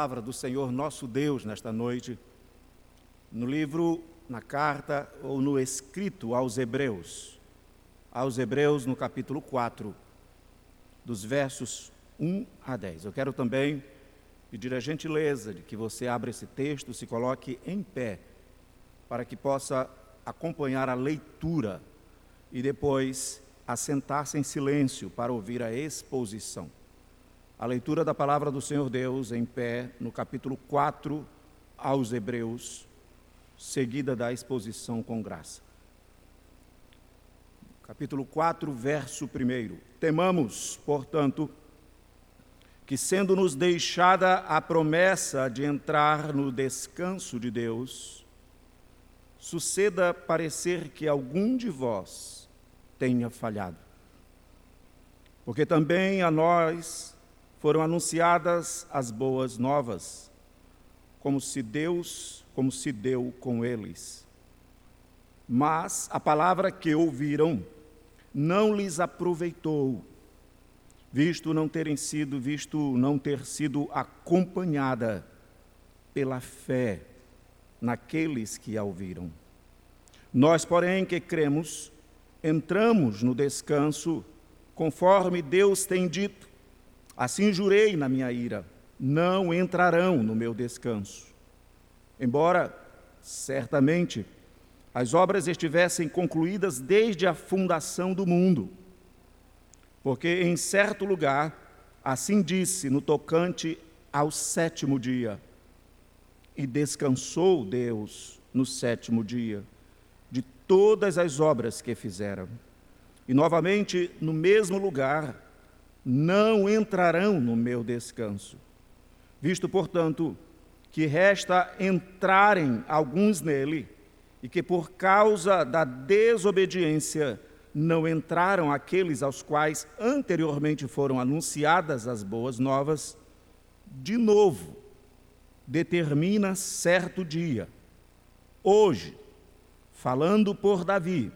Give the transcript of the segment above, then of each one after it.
palavra do Senhor nosso Deus nesta noite, no livro, na carta ou no escrito aos Hebreus. Aos Hebreus, no capítulo 4, dos versos 1 a 10. Eu quero também pedir a gentileza de que você abra esse texto, se coloque em pé, para que possa acompanhar a leitura e depois assentar-se em silêncio para ouvir a exposição a leitura da palavra do Senhor Deus em pé, no capítulo 4 aos Hebreus, seguida da exposição com graça. Capítulo 4, verso 1. Temamos, portanto, que, sendo-nos deixada a promessa de entrar no descanso de Deus, suceda parecer que algum de vós tenha falhado. Porque também a nós foram anunciadas as boas novas, como se Deus, como se deu com eles. Mas a palavra que ouviram não lhes aproveitou, visto não terem sido, visto não ter sido acompanhada pela fé naqueles que a ouviram. Nós, porém, que cremos, entramos no descanso, conforme Deus tem dito Assim jurei na minha ira: não entrarão no meu descanso. Embora, certamente, as obras estivessem concluídas desde a fundação do mundo. Porque em certo lugar, assim disse no tocante ao sétimo dia: E descansou Deus no sétimo dia de todas as obras que fizeram. E novamente, no mesmo lugar, não entrarão no meu descanso. Visto, portanto, que resta entrarem alguns nele, e que por causa da desobediência não entraram aqueles aos quais anteriormente foram anunciadas as boas novas, de novo, determina certo dia, hoje, falando por Davi,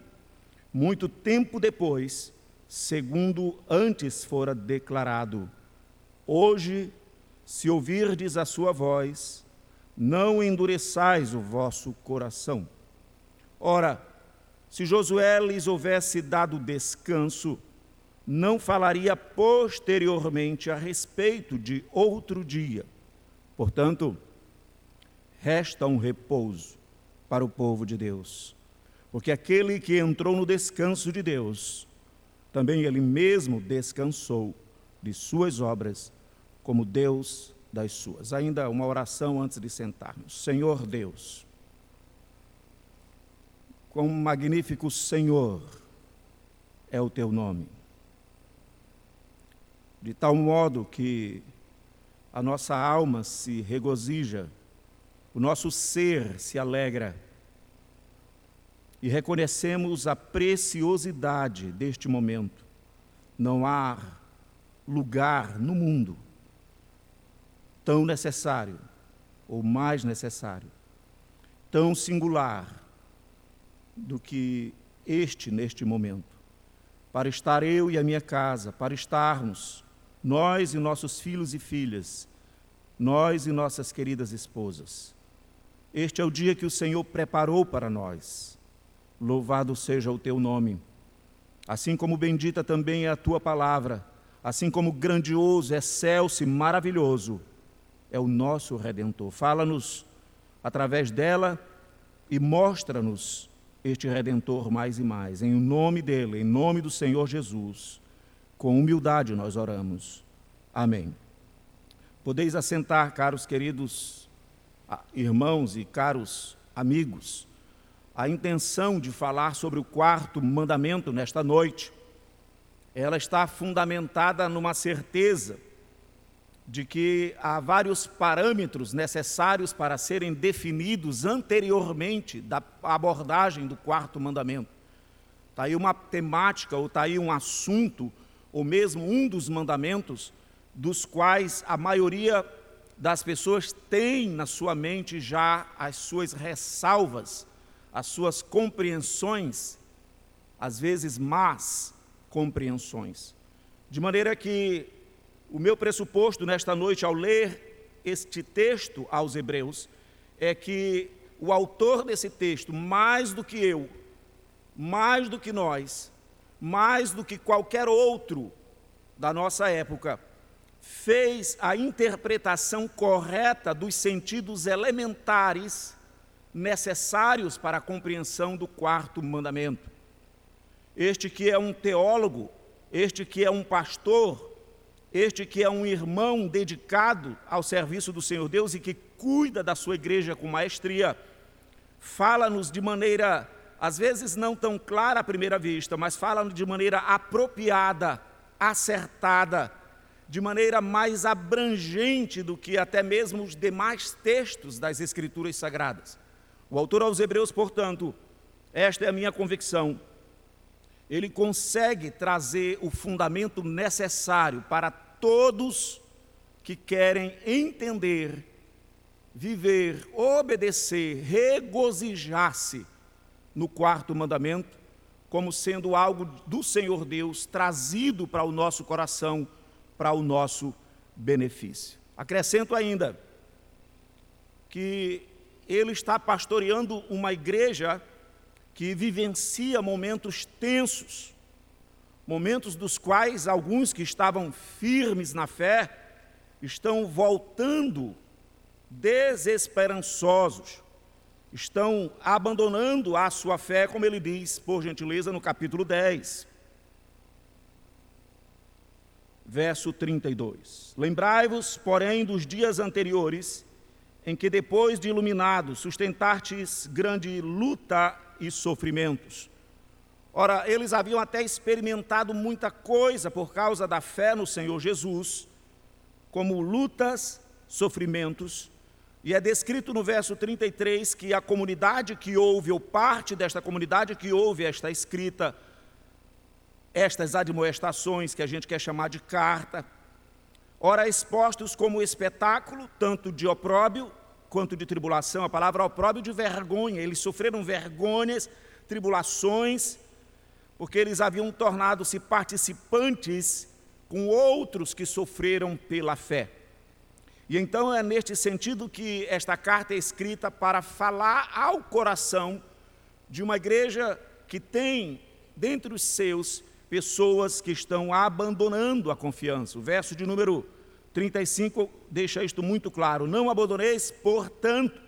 muito tempo depois, segundo antes fora declarado: Hoje, se ouvirdes a sua voz, não endureçais o vosso coração. Ora, se Josué lhes houvesse dado descanso, não falaria posteriormente a respeito de outro dia. Portanto, resta um repouso para o povo de Deus, porque aquele que entrou no descanso de Deus também ele mesmo descansou de suas obras, como Deus das suas. Ainda uma oração antes de sentarmos. Senhor Deus, quão magnífico Senhor é o teu nome. De tal modo que a nossa alma se regozija, o nosso ser se alegra e reconhecemos a preciosidade deste momento. Não há lugar no mundo tão necessário, ou mais necessário, tão singular do que este neste momento. Para estar eu e a minha casa, para estarmos nós e nossos filhos e filhas, nós e nossas queridas esposas. Este é o dia que o Senhor preparou para nós Louvado seja o teu nome. Assim como bendita também é a tua palavra, assim como grandioso, excelso e maravilhoso é o nosso redentor. Fala-nos através dela e mostra-nos este redentor mais e mais. Em nome dele, em nome do Senhor Jesus, com humildade nós oramos. Amém. Podeis assentar, caros queridos irmãos e caros amigos a intenção de falar sobre o quarto mandamento nesta noite, ela está fundamentada numa certeza de que há vários parâmetros necessários para serem definidos anteriormente da abordagem do quarto mandamento. Está aí uma temática, ou está aí um assunto, ou mesmo um dos mandamentos, dos quais a maioria das pessoas tem na sua mente já as suas ressalvas as suas compreensões, às vezes más compreensões. De maneira que o meu pressuposto nesta noite, ao ler este texto aos Hebreus é que o autor desse texto, mais do que eu, mais do que nós, mais do que qualquer outro da nossa época, fez a interpretação correta dos sentidos elementares necessários para a compreensão do quarto mandamento. Este que é um teólogo, este que é um pastor, este que é um irmão dedicado ao serviço do Senhor Deus e que cuida da sua igreja com maestria, fala-nos de maneira, às vezes não tão clara à primeira vista, mas fala-nos de maneira apropriada, acertada, de maneira mais abrangente do que até mesmo os demais textos das Escrituras Sagradas. O autor aos Hebreus, portanto, esta é a minha convicção ele consegue trazer o fundamento necessário para todos que querem entender, viver, obedecer, regozijar-se no quarto mandamento, como sendo algo do Senhor Deus trazido para o nosso coração, para o nosso benefício. Acrescento ainda que ele está pastoreando uma igreja que vivencia momentos tensos, momentos dos quais alguns que estavam firmes na fé estão voltando desesperançosos, estão abandonando a sua fé, como ele diz, por gentileza, no capítulo 10. Verso 32. Lembrai-vos, porém, dos dias anteriores, em que, depois de iluminados, sustentastes grande luta e sofrimentos. Ora, eles haviam até experimentado muita coisa por causa da fé no Senhor Jesus, como lutas, sofrimentos, e é descrito no verso 33 que a comunidade que ouve, ou parte desta comunidade que ouve esta escrita, estas admoestações que a gente quer chamar de carta, ora expostos como espetáculo, tanto de opróbio quanto de tribulação, a palavra opróbio de vergonha. Eles sofreram vergonhas, tribulações, porque eles haviam tornado-se participantes com outros que sofreram pela fé. E então é neste sentido que esta carta é escrita para falar ao coração de uma igreja que tem dentre os seus pessoas que estão abandonando a confiança. O verso de número 35 deixa isto muito claro. Não abandoneis, portanto.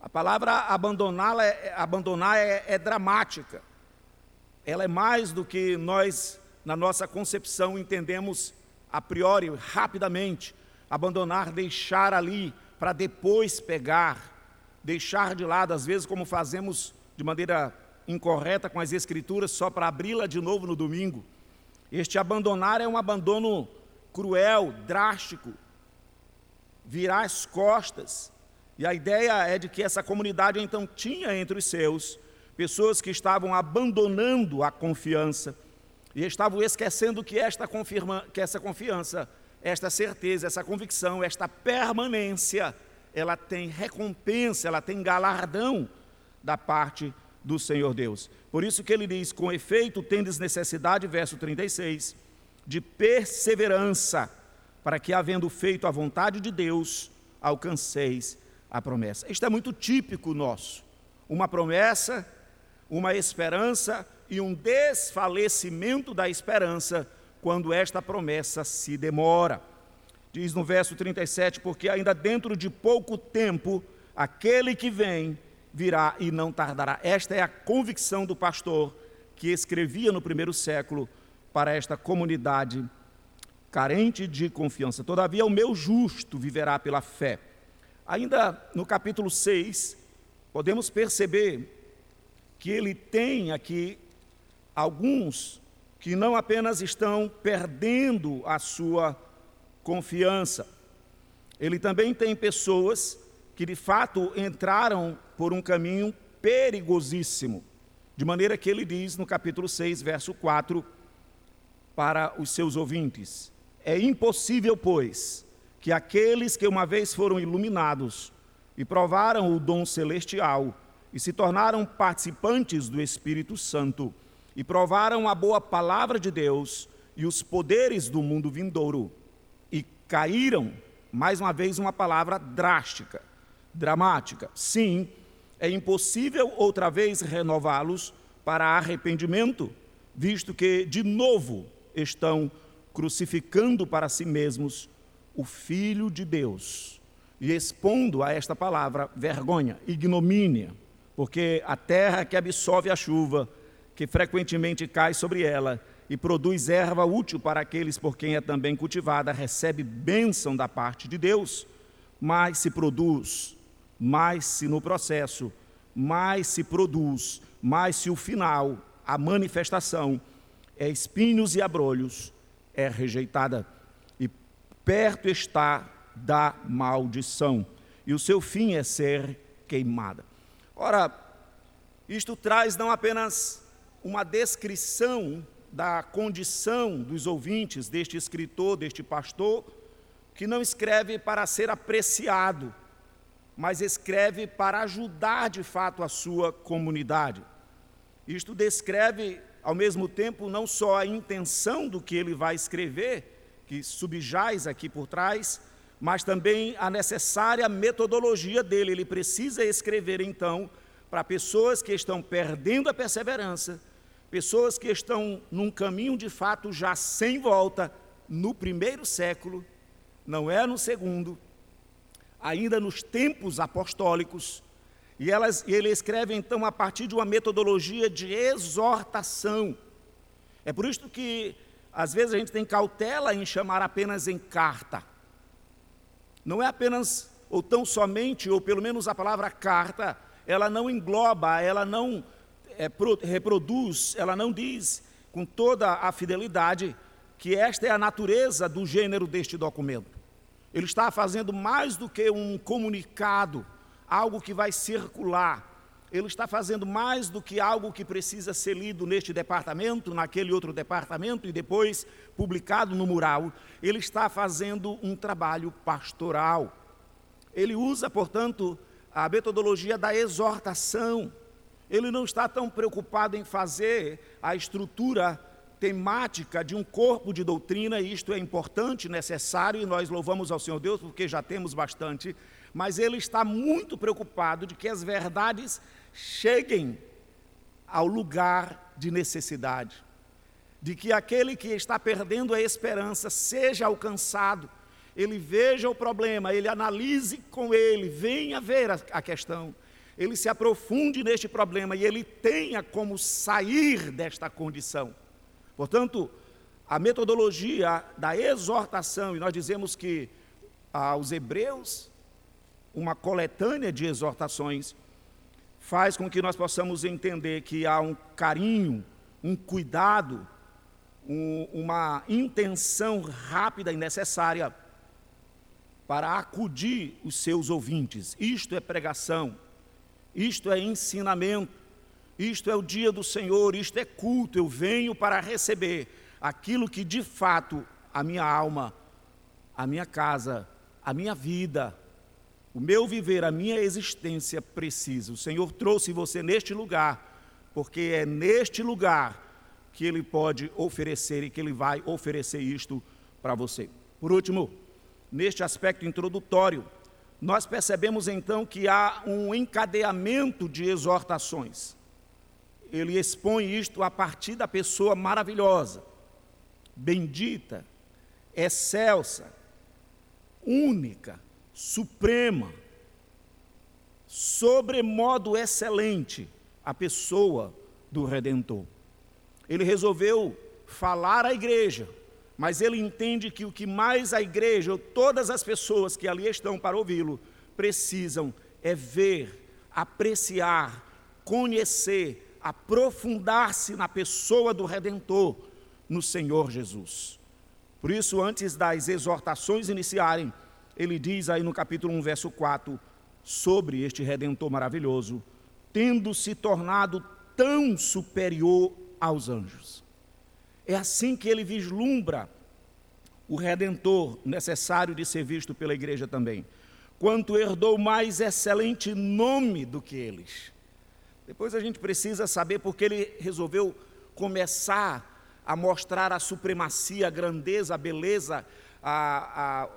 A palavra abandoná-la é, abandonar é, é dramática. Ela é mais do que nós, na nossa concepção, entendemos a priori, rapidamente. Abandonar, deixar ali, para depois pegar, deixar de lado, às vezes, como fazemos de maneira incorreta com as Escrituras, só para abri-la de novo no domingo. Este abandonar é um abandono cruel, drástico, virar as costas. E a ideia é de que essa comunidade então tinha entre os seus pessoas que estavam abandonando a confiança e estavam esquecendo que esta confirma, que essa confiança, esta certeza, essa convicção, esta permanência, ela tem recompensa, ela tem galardão da parte do Senhor Deus. Por isso que ele diz: com efeito, tendes necessidade, verso 36, de perseverança, para que, havendo feito a vontade de Deus, alcanceis a promessa. Isto é muito típico nosso. Uma promessa, uma esperança e um desfalecimento da esperança quando esta promessa se demora. Diz no verso 37: Porque ainda dentro de pouco tempo, aquele que vem virá e não tardará. Esta é a convicção do pastor que escrevia no primeiro século para esta comunidade carente de confiança. Todavia, o meu justo viverá pela fé. Ainda no capítulo 6, podemos perceber que ele tem aqui alguns que não apenas estão perdendo a sua confiança, ele também tem pessoas que de fato entraram por um caminho perigosíssimo. De maneira que ele diz no capítulo 6, verso 4, para os seus ouvintes. É impossível, pois, que aqueles que uma vez foram iluminados e provaram o dom celestial e se tornaram participantes do Espírito Santo e provaram a boa palavra de Deus e os poderes do mundo vindouro e caíram, mais uma vez, uma palavra drástica, dramática. Sim, é impossível outra vez renová-los para arrependimento, visto que, de novo, estão crucificando para si mesmos o Filho de Deus e expondo a esta palavra vergonha, ignomínia, porque a terra que absorve a chuva, que frequentemente cai sobre ela e produz erva útil para aqueles por quem é também cultivada, recebe bênção da parte de Deus, mas se produz, mais se no processo, mais se produz, mais se o final, a manifestação, é espinhos e abrolhos, é rejeitada. E perto está da maldição, e o seu fim é ser queimada. Ora, isto traz não apenas uma descrição da condição dos ouvintes deste escritor, deste pastor, que não escreve para ser apreciado, mas escreve para ajudar de fato a sua comunidade. Isto descreve, ao mesmo tempo, não só a intenção do que ele vai escrever, que subjaz aqui por trás, mas também a necessária metodologia dele. Ele precisa escrever, então, para pessoas que estão perdendo a perseverança, pessoas que estão num caminho de fato já sem volta, no primeiro século, não é no segundo, ainda nos tempos apostólicos, e, elas, e ele escreve então a partir de uma metodologia de exortação. É por isso que às vezes a gente tem cautela em chamar apenas em carta. Não é apenas, ou tão somente, ou pelo menos a palavra carta, ela não engloba, ela não é, pro, reproduz, ela não diz com toda a fidelidade que esta é a natureza do gênero deste documento. Ele está fazendo mais do que um comunicado, algo que vai circular. Ele está fazendo mais do que algo que precisa ser lido neste departamento, naquele outro departamento e depois publicado no mural. Ele está fazendo um trabalho pastoral. Ele usa, portanto, a metodologia da exortação. Ele não está tão preocupado em fazer a estrutura temática de um corpo de doutrina, e isto é importante, necessário, e nós louvamos ao Senhor Deus porque já temos bastante, mas ele está muito preocupado de que as verdades cheguem ao lugar de necessidade, de que aquele que está perdendo a esperança seja alcançado ele veja o problema, ele analise com ele, venha ver a, questão, ele se aprofunde neste problema e ele tenha como sair desta condição. Portanto, a metodologia da exortação, e nós dizemos que aos hebreus, uma coletânea de exortações, faz com que nós possamos entender que há um carinho, um cuidado, um, uma intenção rápida e necessária para acudir os seus ouvintes. Isto é pregação, isto é ensinamento, isto é o dia do Senhor, isto é culto. Eu venho para receber aquilo que de fato a minha alma, a minha casa, a minha vida, o meu viver, a minha existência precisa. O Senhor trouxe você neste lugar, porque é neste lugar que Ele pode oferecer e que Ele vai oferecer isto para você. Por último, neste aspecto introdutório, nós percebemos então que há um encadeamento de exortações. Ele expõe isto a partir da pessoa maravilhosa, bendita, excelsa, única, suprema, sobremodo excelente, a pessoa do Redentor. Ele resolveu falar à igreja mas ele entende que o que mais a igreja, ou todas as pessoas que ali estão para ouvi-lo, precisam é ver, apreciar, conhecer, aprofundar-se na pessoa do Redentor, no Senhor Jesus. Por isso, antes das exortações iniciarem, ele diz aí no capítulo 1, verso 4, sobre este Redentor maravilhoso, tendo se tornado tão superior aos anjos. É assim que ele vislumbra o redentor necessário de ser visto pela igreja também. Quanto herdou mais excelente nome do que eles. Depois a gente precisa saber porque ele resolveu começar a mostrar a supremacia, a grandeza, a beleza, a,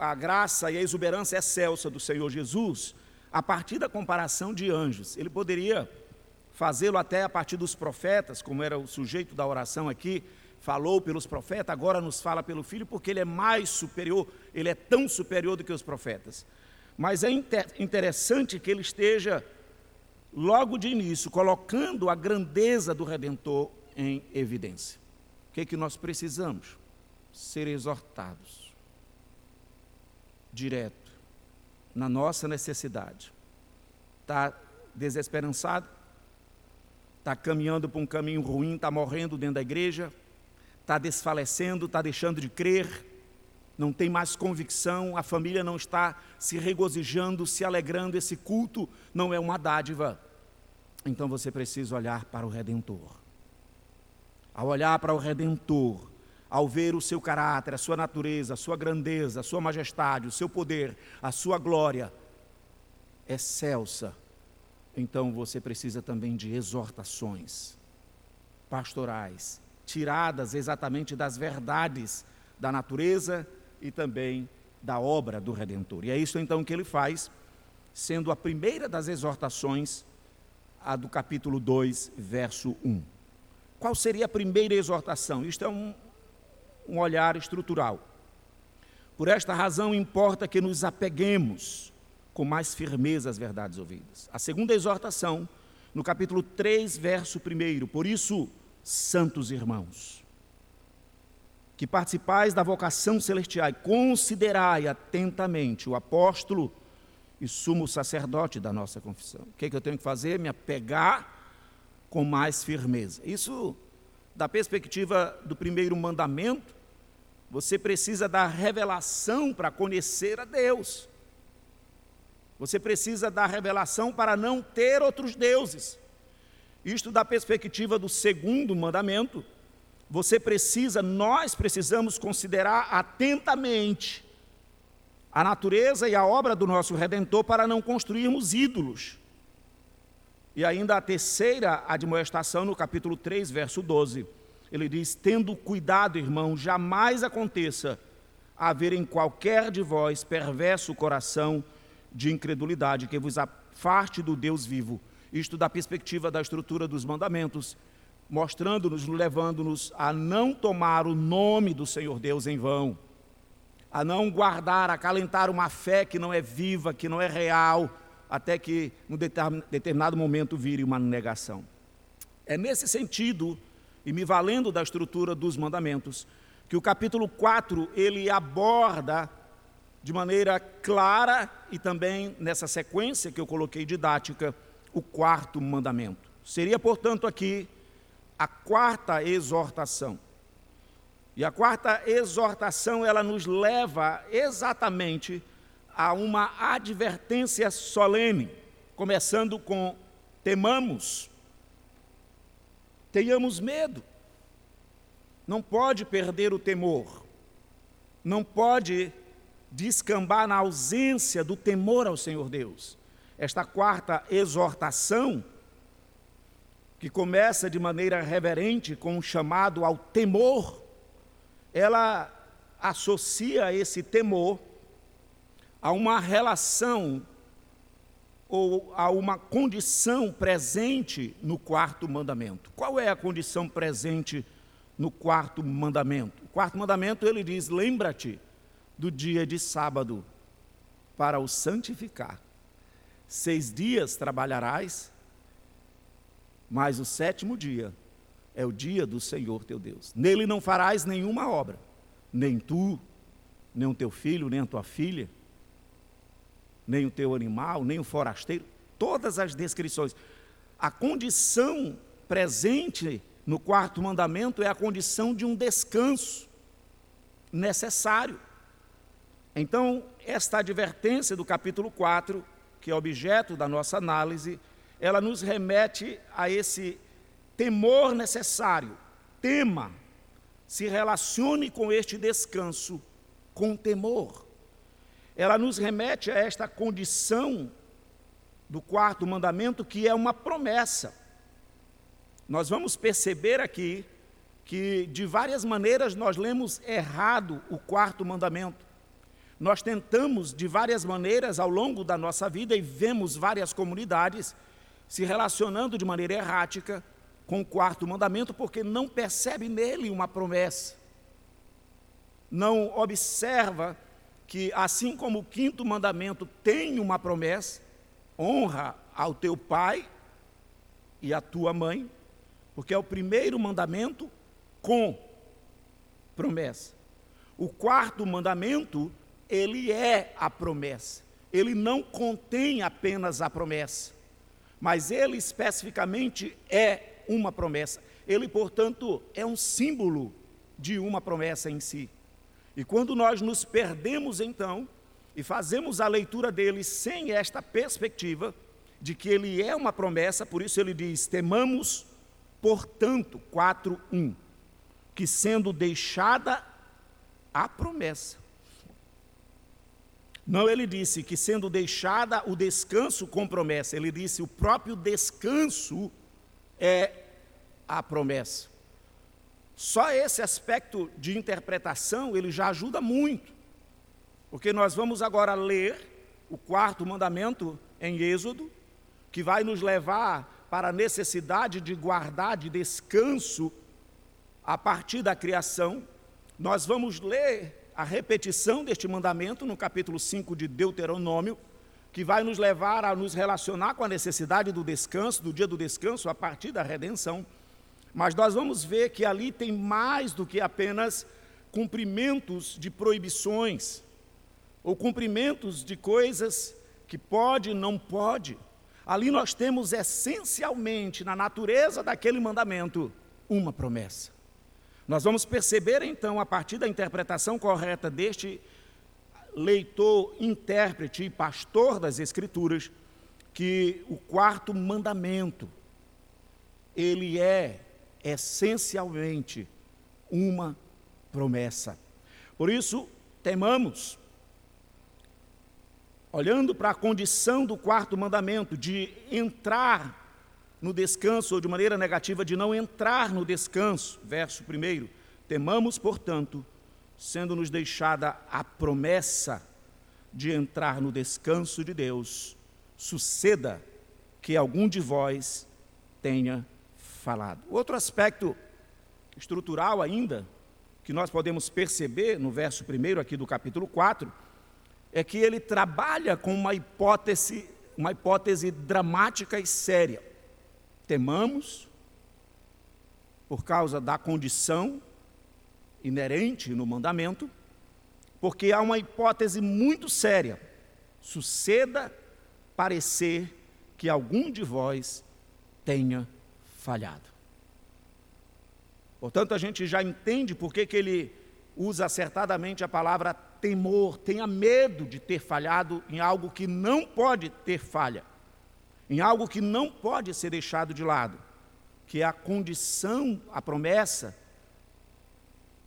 a, a graça e a exuberância excelsa do Senhor Jesus a partir da comparação de anjos. Ele poderia fazê-lo até a partir dos profetas, como era o sujeito da oração aqui, falou pelos profetas, agora nos fala pelo Filho, porque ele é mais superior, ele é tão superior do que os profetas. Mas é interessante que ele esteja, logo de início, colocando a grandeza do Redentor em evidência. O que, é que nós precisamos? Ser exortados, direto, na nossa necessidade. Está desesperançado? Está caminhando por um caminho ruim, está morrendo dentro da igreja, está desfalecendo, está deixando de crer, não tem mais convicção, a família não está se regozijando, se alegrando, esse culto não é uma dádiva. Então você precisa olhar para o Redentor. Ao olhar para o Redentor, ao ver o seu caráter, a sua natureza, a sua grandeza, a sua majestade, o seu poder, a sua glória excelsa, então você precisa também de exortações pastorais, tiradas exatamente das verdades da natureza e também da obra do Redentor. E é isso então que ele faz, sendo a primeira das exortações, a do capítulo 2, verso 1. Qual seria a primeira exortação? Isto é um, um olhar estrutural. Por esta razão, importa que nos apeguemos com mais firmeza às verdades ouvidas. A segunda exortação, no capítulo 3, verso 1. Por isso, santos irmãos, que participais da vocação celestial, considerai atentamente o apóstolo e sumo sacerdote da nossa confissão. O que, é que eu tenho que fazer? Me apegar com mais firmeza. Isso, da perspectiva do primeiro mandamento, você precisa da revelação para conhecer a Deus. Você precisa da revelação para não ter outros deuses. Isto da perspectiva do segundo mandamento, você precisa, nós precisamos considerar atentamente a natureza e a obra do nosso redentor para não construirmos ídolos. E ainda a terceira admoestação no capítulo 3, verso 12. Ele diz: "Tendo cuidado, irmão, jamais aconteça haver em qualquer de vós perverso coração de incredulidade que vos afaste do Deus vivo." Isto da perspectiva da estrutura dos mandamentos, mostrando-nos, levando-nos a não tomar o nome do Senhor Deus em vão, a não guardar, acalentar uma fé que não é viva, que não é real, até que, num determinado momento, vire uma negação. É nesse sentido, e me valendo da estrutura dos mandamentos, que o capítulo 4 ele aborda de maneira clara e também nessa sequência que eu coloquei didática o quarto mandamento. Seria, portanto, aqui a quarta exortação. E a quarta exortação, ela nos leva exatamente a uma advertência solene, começando com temamos, tenhamos medo. Não pode perder o temor, não pode descambar na ausência do temor ao Senhor Deus esta quarta exortação, que começa de maneira reverente com um chamado ao temor, ela associa esse temor a uma relação ou a uma condição presente no quarto mandamento. Qual é a condição presente no quarto mandamento? O quarto mandamento ele diz: lembra-te do dia de sábado para o santificar. Seis dias trabalharás, mas o sétimo dia é o dia do Senhor teu Deus. Nele não farás nenhuma obra, nem tu, nem o teu filho, nem a tua filha, nem o teu animal, nem o forasteiro. Todas as descrições. A condição presente no quarto mandamento é a condição de um descanso necessário. Então, esta advertência do capítulo 4 que é objeto da nossa análise, ela nos remete a esse temor necessário. Tema, se relacione com este descanso com temor. Ela nos remete a esta condição do quarto mandamento, que é uma promessa. Nós vamos perceber aqui que de várias maneiras nós lemos errado o quarto mandamento. Nós tentamos de várias maneiras ao longo da nossa vida e vemos várias comunidades se relacionando de maneira errática com o quarto mandamento porque não percebe nele uma promessa. Não observa que, assim como o quinto mandamento tem uma promessa, honra ao teu pai e à tua mãe, porque é o primeiro mandamento com promessa. O quarto mandamento, ele é a promessa. Ele não contém apenas a promessa, mas ele especificamente é uma promessa. Ele, portanto, é um símbolo de uma promessa em si. E quando nós nos perdemos, então, e fazemos a leitura dele sem esta perspectiva de que ele é uma promessa, por isso ele diz: temamos, portanto, 4:1, que sendo deixada a promessa. Não, ele disse que sendo deixada o descanso com promessa, ele disse o próprio descanso é a promessa. Só esse aspecto de interpretação ele já ajuda muito, porque nós vamos agora ler o quarto mandamento em Êxodo, que vai nos levar para a necessidade de guardar de descanso a partir da criação. Nós vamos ler a repetição deste mandamento no capítulo 5 de Deuteronômio, que vai nos levar a nos relacionar com a necessidade do descanso, do dia do descanso, a partir da redenção. Mas nós vamos ver que ali tem mais do que apenas cumprimentos de proibições, ou cumprimentos de coisas que pode e não pode. Ali nós temos essencialmente, na natureza daquele mandamento, uma promessa. Nós vamos perceber então, a partir da interpretação correta deste leitor, intérprete e pastor das Escrituras, que o quarto mandamento, ele é essencialmente uma promessa. Por isso, temamos, olhando para a condição do quarto mandamento, de entrar no descanso, ou de maneira negativa, de não entrar no descanso, verso 1, temamos, portanto, sendo-nos deixada a promessa de entrar no descanso de Deus, suceda que algum de vós tenha falado. Outro aspecto estrutural ainda, que nós podemos perceber no verso 1 aqui do capítulo 4, é que ele trabalha com uma hipótese, uma hipótese dramática e séria. Temamos, por causa da condição inerente no mandamento, porque há uma hipótese muito séria. Suceda parecer que algum de vós tenha falhado. Portanto, a gente já entende por que, que ele usa acertadamente a palavra temor, tenha medo de ter falhado em algo que não pode ter falha, em algo que não pode ser deixado de lado, que é a condição, a promessa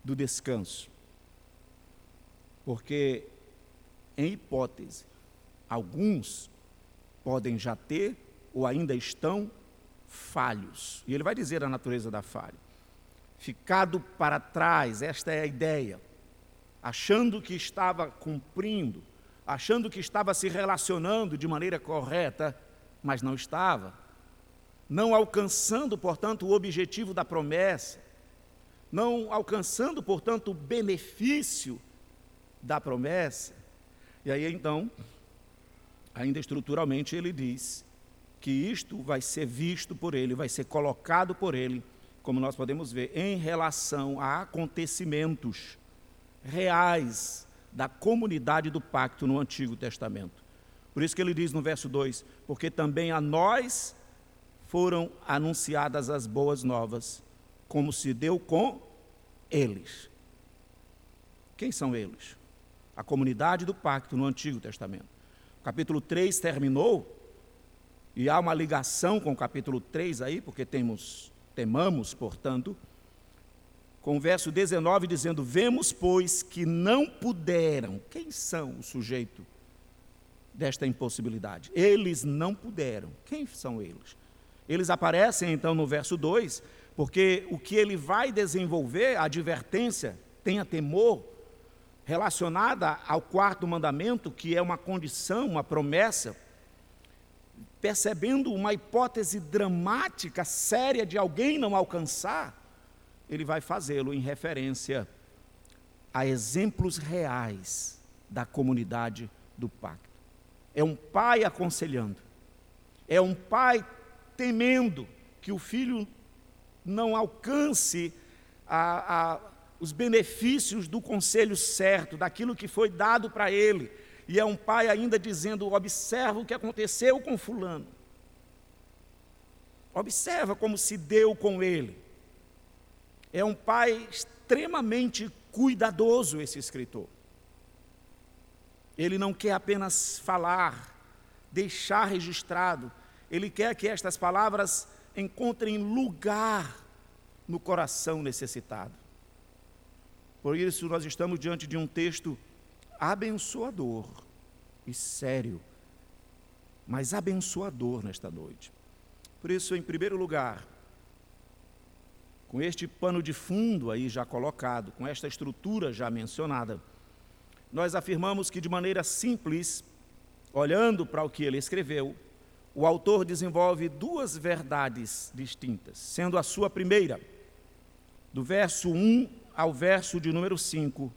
do descanso. Porque, em hipótese, alguns podem já ter ou ainda estão falhos. E ele vai dizer a natureza da falha. Ficado para trás, esta é a ideia. Achando que estava cumprindo, achando que estava se relacionando de maneira correta, mas não estava. Não alcançando, portanto, o objetivo da promessa, não alcançando, portanto, o benefício da promessa. E aí então, ainda estruturalmente, ele diz: que isto vai ser visto por ele, vai ser colocado por ele, como nós podemos ver, em relação a acontecimentos reais da comunidade do pacto no Antigo Testamento. Por isso que ele diz no verso 2: Porque também a nós foram anunciadas as boas novas, como se deu com eles. Quem são eles? A comunidade do pacto no Antigo Testamento. O capítulo 3 terminou e há uma ligação com o capítulo 3 aí, porque temos, temamos, portanto, com o verso 19 dizendo: Vemos, pois, que não puderam. Quem são o sujeito desta impossibilidade? Eles não puderam. Quem são eles? Eles aparecem então no verso 2, porque o que ele vai desenvolver, a advertência, tenha temor, relacionada ao quarto mandamento, que é uma condição, uma promessa, percebendo uma hipótese dramática, séria de alguém não alcançar, ele vai fazê-lo em referência a exemplos reais da comunidade do pacto. É um pai aconselhando, é um pai temendo que o filho não alcance a, a, os benefícios do conselho certo, daquilo que foi dado para ele. E é um pai ainda dizendo: observa o que aconteceu com Fulano. Observa como se deu com ele. É um pai extremamente cuidadoso, esse escritor. Ele não quer apenas falar, deixar registrado, ele quer que estas palavras encontrem lugar no coração necessitado. Por isso, nós estamos diante de um texto abençoador e sério, mas abençoador nesta noite. Por isso, em primeiro lugar, com este pano de fundo aí já colocado, com esta estrutura já mencionada, nós afirmamos que de maneira simples, olhando para o que ele escreveu, o autor desenvolve duas verdades distintas, sendo a sua primeira, do verso 1 ao verso de número 5,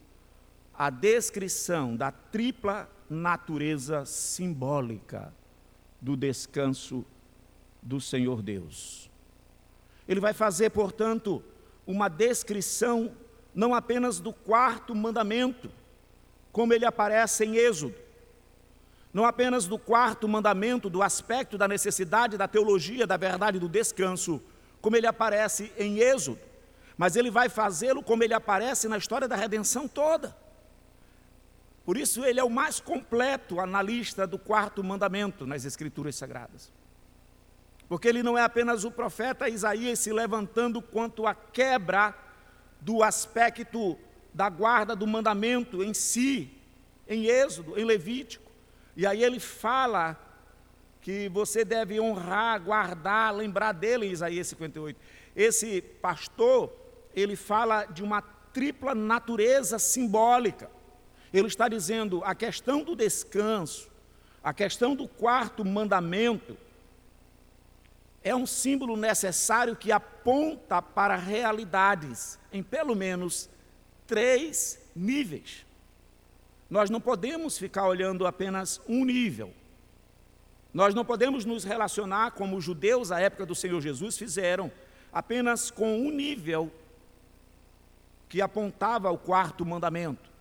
a descrição da tripla natureza simbólica do descanso do Senhor Deus. Ele vai fazer, portanto, uma descrição não apenas do quarto mandamento, como ele aparece em Êxodo, não apenas do quarto mandamento, do aspecto da necessidade da teologia da verdade do descanso, como ele aparece em Êxodo, mas ele vai fazê-lo como ele aparece na história da redenção toda. Por isso, ele é o mais completo analista do quarto mandamento nas Escrituras Sagradas. Porque ele não é apenas o profeta Isaías se levantando quanto à quebra do aspecto da guarda do mandamento em si, em Êxodo, em Levítico. E aí ele fala que você deve honrar, guardar, lembrar dele em Isaías 58. Esse pastor, ele fala de uma tripla natureza simbólica. Ele está dizendo a questão do descanso, a questão do quarto mandamento, é um símbolo necessário que aponta para realidades em pelo menos três níveis. Nós não podemos ficar olhando apenas um nível. Nós não podemos nos relacionar como os judeus à época do Senhor Jesus fizeram, apenas com um nível que apontava o quarto mandamento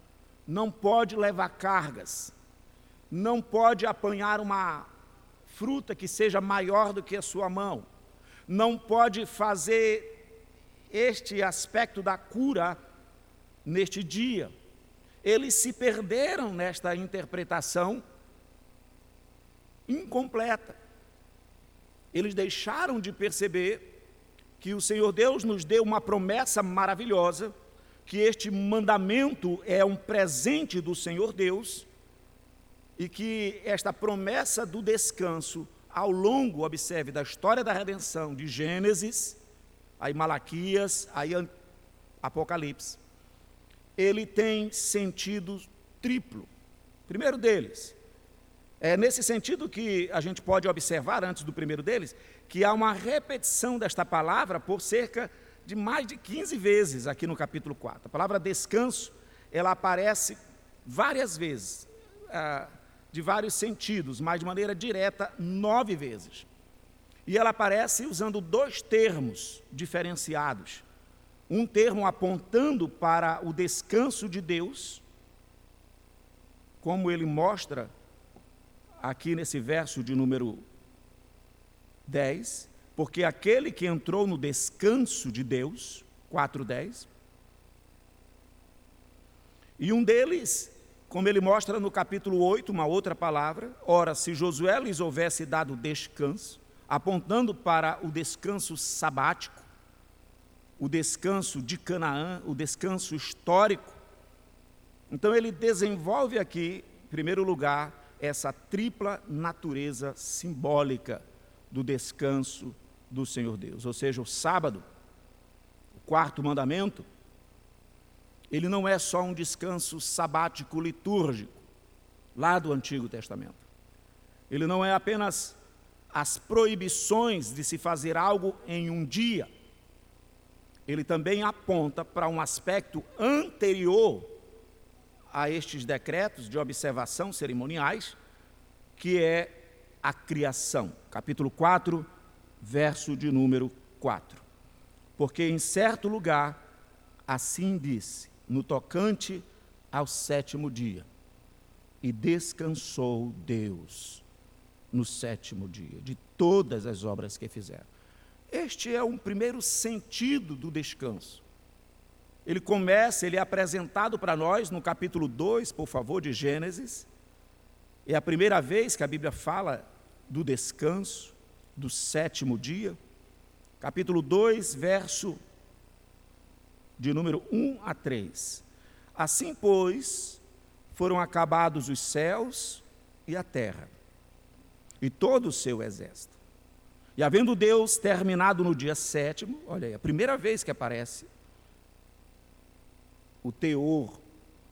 não pode levar cargas, não pode apanhar uma fruta que seja maior do que a sua mão, não pode fazer este aspecto da cura neste dia. Eles se perderam nesta interpretação incompleta. Eles deixaram de perceber que o Senhor Deus nos deu uma promessa maravilhosa que este mandamento é um presente do Senhor Deus e que esta promessa do descanso, ao longo, observe, da história da redenção, de Gênesis, aí Malaquias, aí Apocalipse, ele tem sentido triplo. Primeiro deles, é nesse sentido que a gente pode observar, antes do primeiro deles, que há uma repetição desta palavra por cerca de mais de 15 vezes aqui no capítulo 4. A palavra descanso, ela aparece várias vezes, ah, de vários sentidos, mas de maneira direta, nove vezes. E ela aparece usando dois termos diferenciados. Um termo apontando para o descanso de Deus, como ele mostra aqui nesse verso de número 10, porque aquele que entrou no descanso de Deus, 4:10, e um deles, como ele mostra no capítulo 8, uma outra palavra, ora, se Josué lhes houvesse dado descanso, apontando para o descanso sabático, o descanso de Canaã, o descanso histórico. Então ele desenvolve aqui, em primeiro lugar, essa tripla natureza simbólica do descanso do Senhor Deus. Ou seja, o sábado quarto mandamento, ele não é só um descanso sabático litúrgico, lá do Antigo Testamento. Ele não é apenas as proibições de se fazer algo em um dia. Ele também aponta para um aspecto anterior a estes decretos de observação cerimoniais, que é a criação. Capítulo 4, verso de número 4. Porque em certo lugar, assim disse, no tocante ao sétimo dia, e descansou Deus no sétimo dia, de todas as obras que fizeram. Este é um primeiro sentido do descanso. Ele começa, ele é apresentado para nós no capítulo 2, por favor, de Gênesis. É a primeira vez que a Bíblia fala do descanso, do sétimo dia. Capítulo 2, verso de número 1 a 3. Assim, pois, foram acabados os céus e a terra, e todo o seu exército. E havendo Deus terminado no dia sétimo, olha aí, a primeira vez que aparece o teor,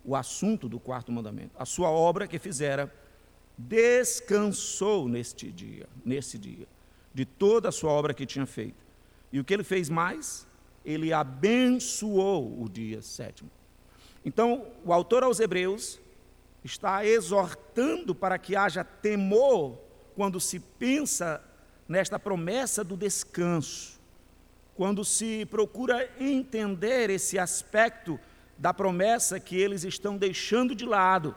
o assunto do quarto mandamento, a sua obra que fizera, descansou neste dia, nesse dia, de toda a sua obra que tinha feito. E o que ele fez mais? Ele abençoou o dia sétimo. Então, o autor aos Hebreus está exortando para que haja temor quando se pensa nesta promessa do descanso, quando se procura entender esse aspecto da promessa que eles estão deixando de lado.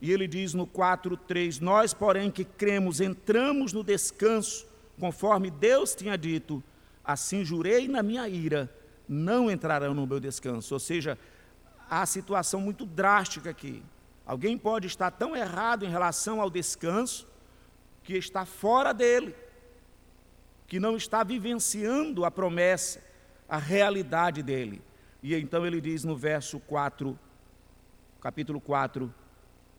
E ele diz no 4:3: Nós, porém, que cremos, entramos no descanso, conforme Deus tinha dito, assim jurei na minha ira, não entrarão no meu descanso. Ou seja, há situação muito drástica aqui. Alguém pode estar tão errado em relação ao descanso que está fora dele, que não está vivenciando a promessa, a realidade dele. E então ele diz no verso 4, capítulo 4,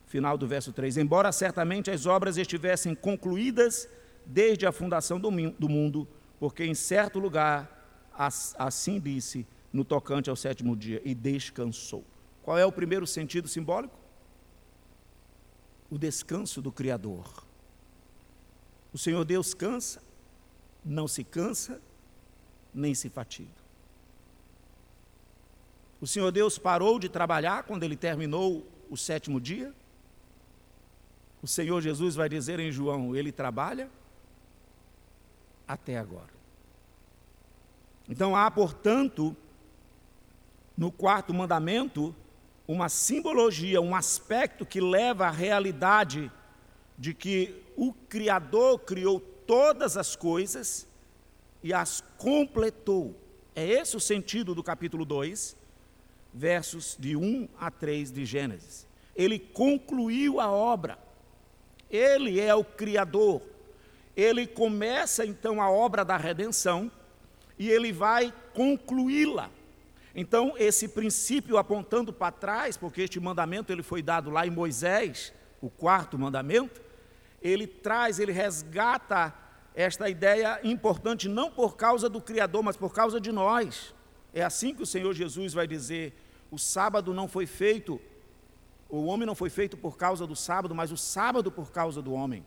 final do verso 3: Embora certamente as obras estivessem concluídas desde a fundação do mundo, porque em certo lugar assim disse no tocante ao sétimo dia, e descansou. Qual é o primeiro sentido simbólico? O descanso do Criador. O Senhor Deus cansa, não se cansa, nem se fatiga. O Senhor Deus parou de trabalhar quando ele terminou o sétimo dia? O Senhor Jesus vai dizer em João: Ele trabalha até agora. Então há, portanto, no quarto mandamento, uma simbologia, um aspecto que leva à realidade de que o Criador criou todas as coisas e as completou. É esse o sentido do capítulo 2 versos de 1 a 3 de Gênesis. Ele concluiu a obra. Ele é o Criador. Ele começa então a obra da redenção e ele vai concluí-la. Então, esse princípio apontando para trás, porque este mandamento ele foi dado lá em Moisés, o quarto mandamento, ele traz, ele resgata esta ideia importante não por causa do Criador, mas por causa de nós. É assim que o Senhor Jesus vai dizer: o sábado não foi feito, o homem não foi feito por causa do sábado, mas o sábado por causa do homem.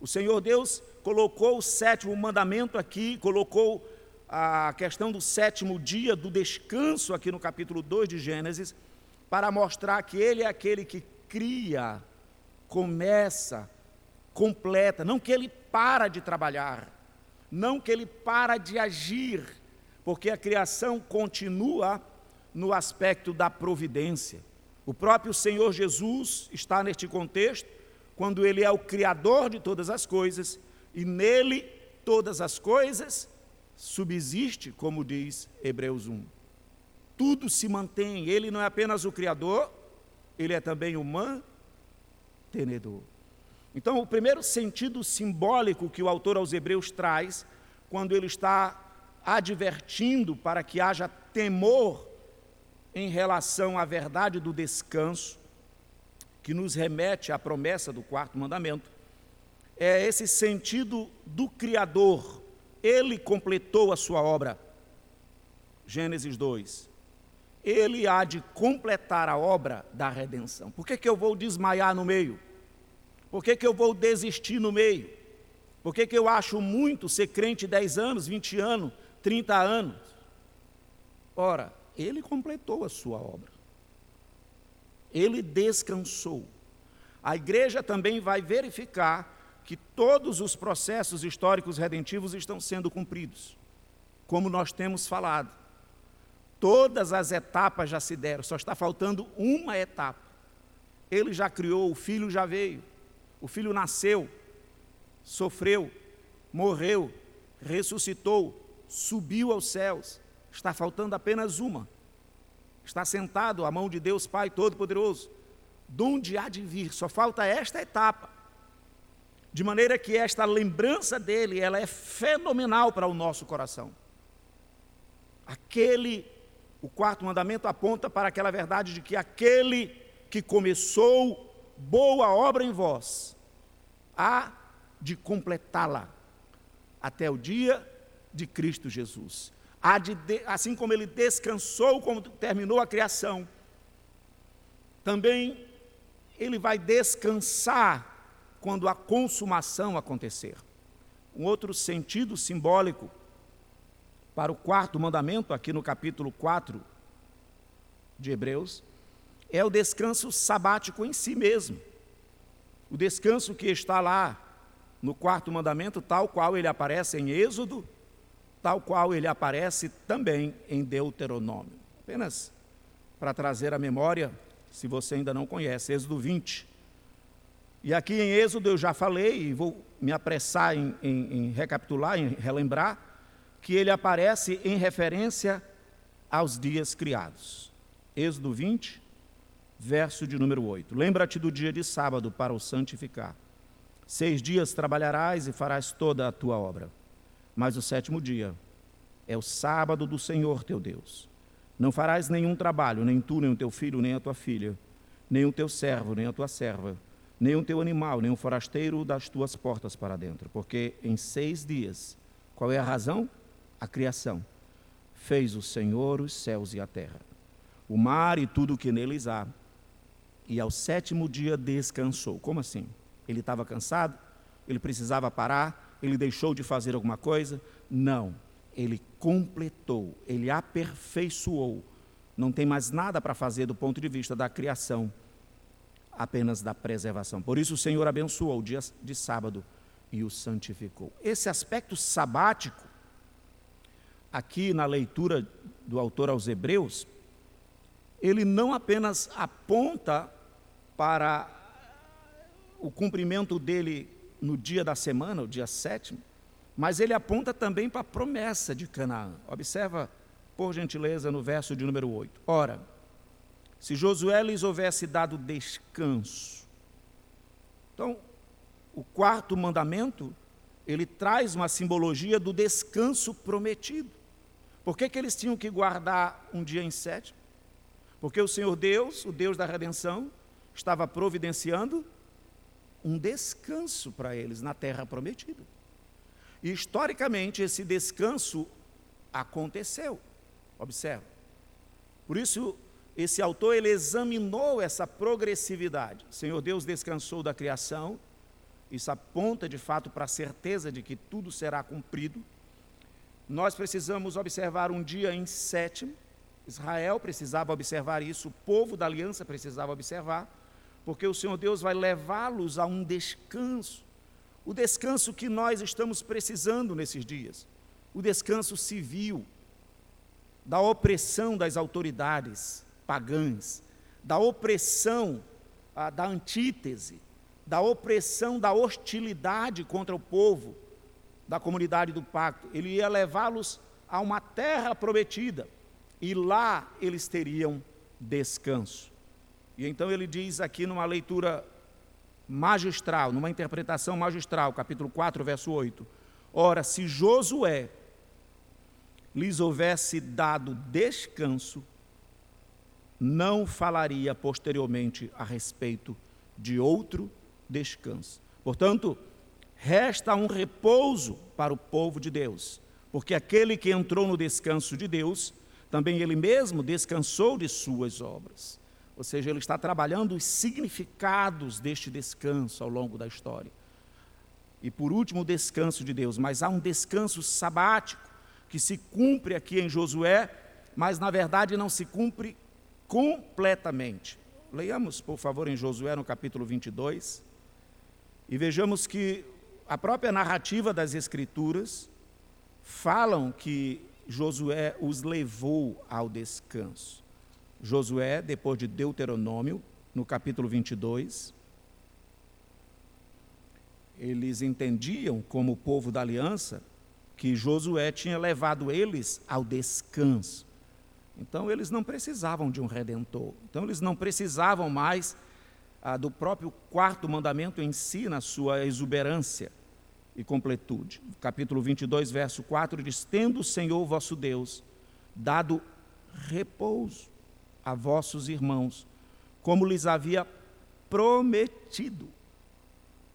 O Senhor Deus colocou o sétimo mandamento aqui, colocou a questão do sétimo dia, do descanso, aqui no capítulo 2 de Gênesis, para mostrar que Ele é aquele que cria, começa, completa, não que Ele para de trabalhar, não que Ele para de agir, porque a criação continua no aspecto da providência. O próprio Senhor Jesus está neste contexto, quando Ele é o Criador de todas as coisas, e nele todas as coisas subsiste, como diz Hebreus 1. Tudo se mantém, Ele não é apenas o Criador, Ele é também o mantenedor. Então, o primeiro sentido simbólico que o autor aos Hebreus traz, quando ele está advertindo para que haja temor em relação à verdade do descanso, que nos remete à promessa do quarto mandamento, é esse sentido do Criador. Ele completou a sua obra. Gênesis 2, ele há de completar a obra da redenção. Por que, que eu vou desmaiar no meio? Por que, que eu vou desistir no meio? Por que, que eu acho muito ser crente 10 anos, 20 anos, 30 anos? Ora, ele completou a sua obra. Ele descansou. A igreja também vai verificar que todos os processos históricos redentivos estão sendo cumpridos, como nós temos falado. Todas as etapas já se deram, só está faltando uma etapa. Ele já criou, o filho já veio, o filho nasceu, sofreu, morreu, ressuscitou, subiu aos céus. Está faltando apenas uma. Está sentado à mão de Deus Pai Todo-Poderoso. De onde há de vir? Só falta esta etapa. De maneira que esta lembrança dele, ela é fenomenal para o nosso coração. Aquele, o quarto mandamento aponta para aquela verdade de que aquele que começou boa obra em vós, há de completá-la até o dia de Cristo Jesus. Assim como ele descansou, como terminou a criação, também ele vai descansar quando a consumação acontecer. Um outro sentido simbólico para o quarto mandamento, aqui no capítulo 4 de Hebreus, é o descanso sabático em si mesmo. O descanso que está lá no quarto mandamento, tal qual ele aparece em Êxodo, tal qual ele aparece também em Deuteronômio. Apenas para trazer a memória, se você ainda não conhece, Êxodo 20, e aqui em Êxodo eu já falei, e vou me apressar em, em, em recapitular, em relembrar, que ele aparece em referência aos dias criados. Êxodo 20, verso de número 8. Lembra-te do dia de sábado para o santificar. Seis dias trabalharás e farás toda a tua obra. Mas o sétimo dia é o sábado do Senhor teu Deus. Não farás nenhum trabalho, nem tu, nem o teu filho, nem a tua filha, nem o teu servo, nem a tua serva nem o teu animal, nem o forasteiro das tuas portas para dentro, porque em seis dias, qual é a razão? A criação. Fez o Senhor os céus e a terra, o mar e tudo o que neles há, e ao sétimo dia descansou. Como assim? Ele estava cansado? Ele precisava parar? Ele deixou de fazer alguma coisa? Não. Ele completou, ele aperfeiçoou. Não tem mais nada para fazer do ponto de vista da criação apenas da preservação. Por isso o Senhor abençoou o dia de sábado e o santificou. Esse aspecto sabático, aqui na leitura do autor aos Hebreus, ele não apenas aponta para o cumprimento dele no dia da semana, o dia sétimo, mas ele aponta também para a promessa de Canaã. Observa, por gentileza, no verso de número 8. Ora, se Josué lhes houvesse dado descanso. Então, o quarto mandamento, ele traz uma simbologia do descanso prometido. Por que, que eles tinham que guardar um dia em sétimo? Porque o Senhor Deus, o Deus da redenção, estava providenciando um descanso para eles na terra prometida. E historicamente esse descanso aconteceu. Observe. Por isso esse autor ele examinou essa progressividade. O Senhor Deus descansou da criação, isso aponta de fato para a certeza de que tudo será cumprido. Nós precisamos observar um dia em sétimo, Israel precisava observar isso, o povo da aliança precisava observar, porque o Senhor Deus vai levá-los a um descanso, o descanso que nós estamos precisando nesses dias, o descanso civil, da opressão das autoridades, pagãs, da opressão, ah, da antítese, da opressão, da hostilidade contra o povo da comunidade do pacto. Ele ia levá-los a uma terra prometida e lá eles teriam descanso. E então ele diz aqui numa leitura magistral, numa interpretação magistral, capítulo 4, verso 8: Ora, se Josué lhes houvesse dado descanso, não falaria posteriormente a respeito de outro descanso. Portanto, resta um repouso para o povo de Deus, porque aquele que entrou no descanso de Deus também ele mesmo descansou de suas obras. Ou seja, ele está trabalhando os significados deste descanso ao longo da história. E por último, o descanso de Deus. Mas há um descanso sabático que se cumpre aqui em Josué, mas na verdade não se cumpre completamente. Leiamos, por favor, em Josué no capítulo 22 e vejamos que a própria narrativa das Escrituras falam que Josué os levou ao descanso. Josué, depois de Deuteronômio, no capítulo 22, eles entendiam, como povo da aliança, que Josué tinha levado eles ao descanso. Então, eles não precisavam de um redentor. Então, eles não precisavam mais ah, do próprio quarto mandamento em si, na sua exuberância e completude. Capítulo 22, verso 4 diz: Tendo o Senhor vosso Deus dado repouso a vossos irmãos, como lhes havia prometido.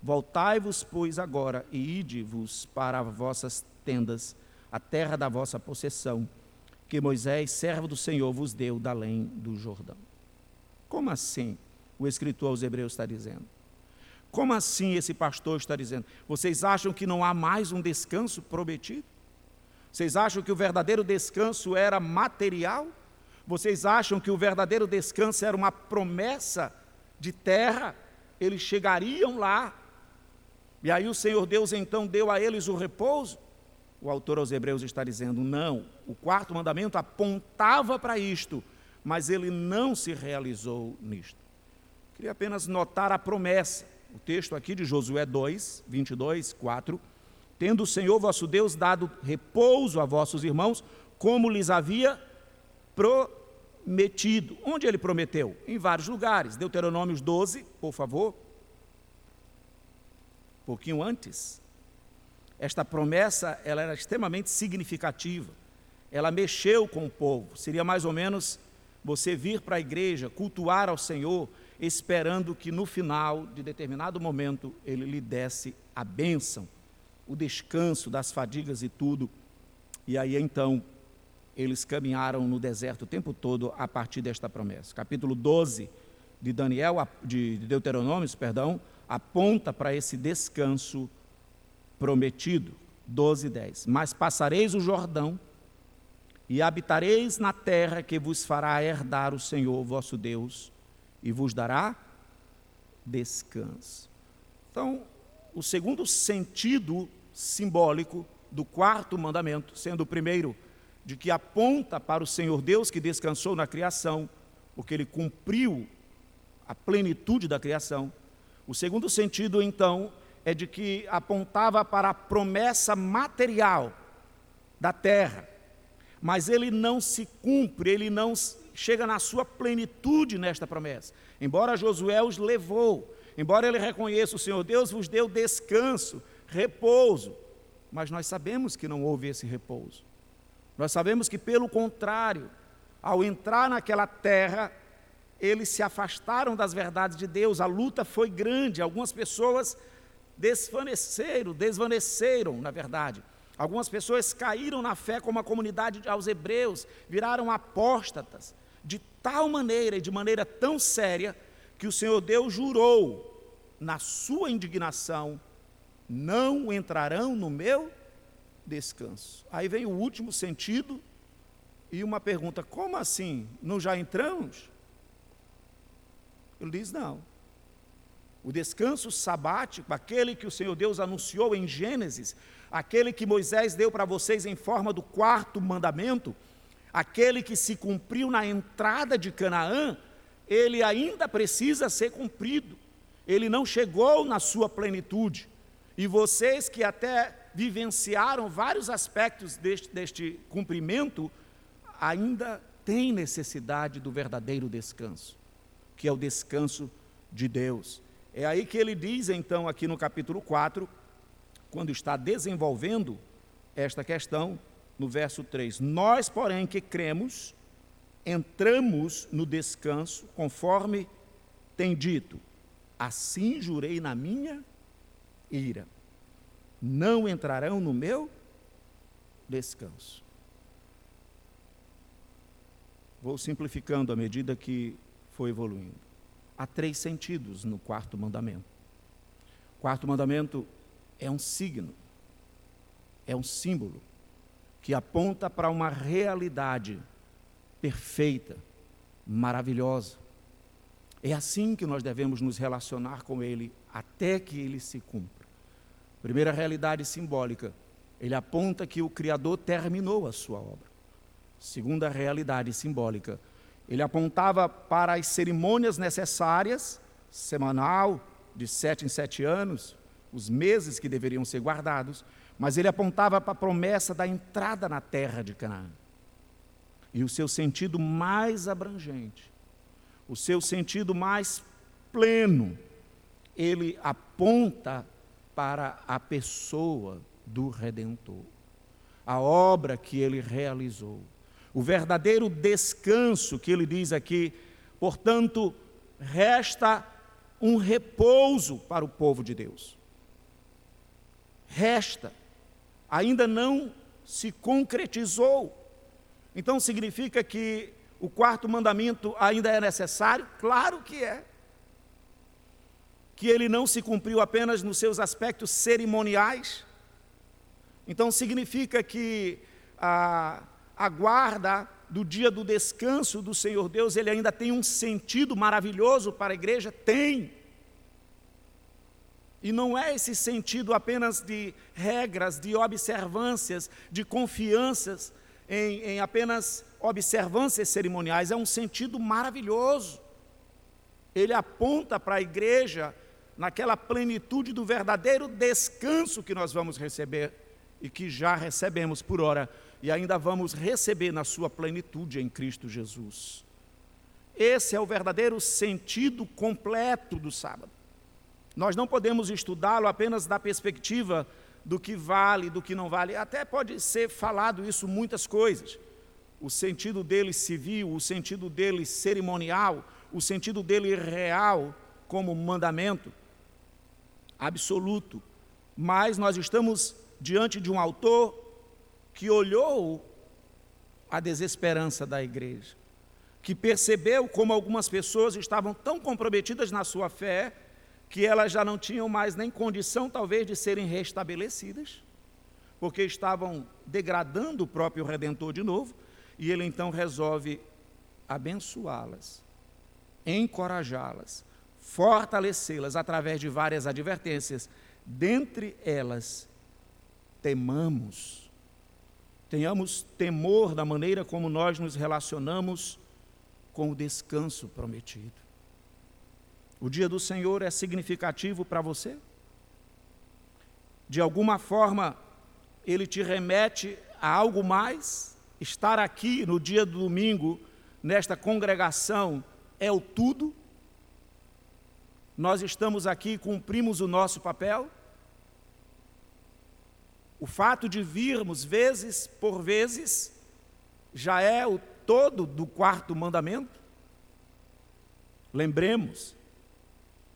Voltai-vos, pois, agora e ide-vos para vossas tendas, a terra da vossa possessão, que Moisés, servo do Senhor, vos deu da além do Jordão. Como assim o escritor aos Hebreus está dizendo? Como assim esse pastor está dizendo? Vocês acham que não há mais um descanso prometido? Vocês acham que o verdadeiro descanso era material? Vocês acham que o verdadeiro descanso era uma promessa de terra? Eles chegariam lá. E aí o Senhor Deus então deu a eles o repouso? O autor aos Hebreus está dizendo: não, o quarto mandamento apontava para isto, mas ele não se realizou nisto. Queria apenas notar a promessa. O texto aqui de Josué 2, 22, 4. Tendo o Senhor vosso Deus dado repouso a vossos irmãos, como lhes havia prometido. Onde ele prometeu? Em vários lugares. Deuteronômios 12, por favor. Um pouquinho antes. Esta promessa ela era extremamente significativa. Ela mexeu com o povo. Seria mais ou menos você vir para a igreja, cultuar ao Senhor, esperando que no final de determinado momento ele lhe desse a bênção, o descanso das fadigas e tudo. E aí então eles caminharam no deserto o tempo todo a partir desta promessa. Capítulo 12 de Daniel, de Deuteronômio, perdão, aponta para esse descanso prometido. 12 10. Mas passareis o Jordão e habitareis na terra que vos fará herdar o Senhor vosso Deus e vos dará descanso. Então, o segundo sentido simbólico do quarto mandamento, sendo o primeiro de que aponta para o Senhor Deus que descansou na criação, porque ele cumpriu a plenitude da criação. O segundo sentido, então, é de que apontava para a promessa material da terra, mas ele não se cumpre, ele não chega na sua plenitude nesta promessa. Embora Josué os levou, embora ele reconheça o Senhor Deus vos deu descanso, repouso, mas nós sabemos que não houve esse repouso. Nós sabemos que, pelo contrário, ao entrar naquela terra, eles se afastaram das verdades de Deus, a luta foi grande, algumas pessoas desvaneceram, desvaneceram, na verdade. Algumas pessoas caíram na fé como a comunidade aos hebreus, viraram apóstatas, de tal maneira e de maneira tão séria, que o Senhor Deus jurou, na sua indignação, não entrarão no meu descanso. Aí vem o último sentido e uma pergunta: como assim? Não já entramos? Ele diz: não. O descanso sabático, aquele que o Senhor Deus anunciou em Gênesis, aquele que Moisés deu para vocês em forma do quarto mandamento, aquele que se cumpriu na entrada de Canaã, ele ainda precisa ser cumprido. Ele não chegou na sua plenitude. E vocês que até vivenciaram vários aspectos deste, deste cumprimento, ainda têm necessidade do verdadeiro descanso, que é o descanso de Deus. É aí que ele diz, então, aqui no capítulo 4, quando está desenvolvendo esta questão, no verso 3: Nós, porém, que cremos, entramos no descanso, conforme tem dito: Assim jurei na minha ira não entrarão no meu descanso. Vou simplificando à medida que foi evoluindo. Há três sentidos no quarto mandamento. O quarto mandamento é um signo, é um símbolo que aponta para uma realidade perfeita, maravilhosa. É assim que nós devemos nos relacionar com Ele até que Ele se cumpra. Primeira realidade simbólica, ele aponta que o Criador terminou a sua obra. Segunda realidade simbólica, ele apontava para as cerimônias necessárias, semanal, de sete em sete anos, os meses que deveriam ser guardados, mas ele apontava para a promessa da entrada na terra de Canaã. E o seu sentido mais abrangente, o seu sentido mais pleno, ele aponta para a pessoa do Redentor, a obra que ele realizou, o verdadeiro descanso que ele diz aqui, portanto, resta um repouso para o povo de Deus. Resta ainda não se concretizou. Então significa que o quarto mandamento ainda é necessário? Claro que é. Que ele não se cumpriu apenas nos seus aspectos cerimoniais. Então significa que a, a guarda do dia do descanso do Senhor Deus, ele ainda tem um sentido maravilhoso para a igreja? Tem. E não é esse sentido apenas de regras, de observâncias, de confianças em, em apenas observâncias cerimoniais, é um sentido maravilhoso. Ele aponta para a igreja naquela plenitude do verdadeiro descanso que nós vamos receber e que já recebemos por hora e ainda vamos receber na sua plenitude em Cristo Jesus. Esse é o verdadeiro sentido completo do sábado. Nós não podemos estudá-lo apenas da perspectiva do que vale, do que não vale. Até pode ser falado isso muitas coisas. O sentido dele civil, o sentido dele cerimonial, o sentido dele real como mandamento absoluto. Mas nós estamos diante de um autor que olhou a desesperança da igreja, que percebeu como algumas pessoas estavam tão comprometidas na sua fé que elas já não tinham mais nem condição, talvez, de serem restabelecidas, porque estavam degradando o próprio Redentor de novo, e ele então resolve abençoá-las, encorajá-las, fortalecê-las através de várias advertências, dentre elas, temamos, tenhamos temor da maneira como nós nos relacionamos com o descanso prometido. O dia do Senhor é significativo para você? De alguma forma, ele te remete a algo mais? Estar aqui no dia do domingo, nesta congregação, é o tudo? Nós estamos aqui e cumprimos o nosso papel? O fato de virmos vezes por vezes já é o todo do quarto mandamento? Lembremos,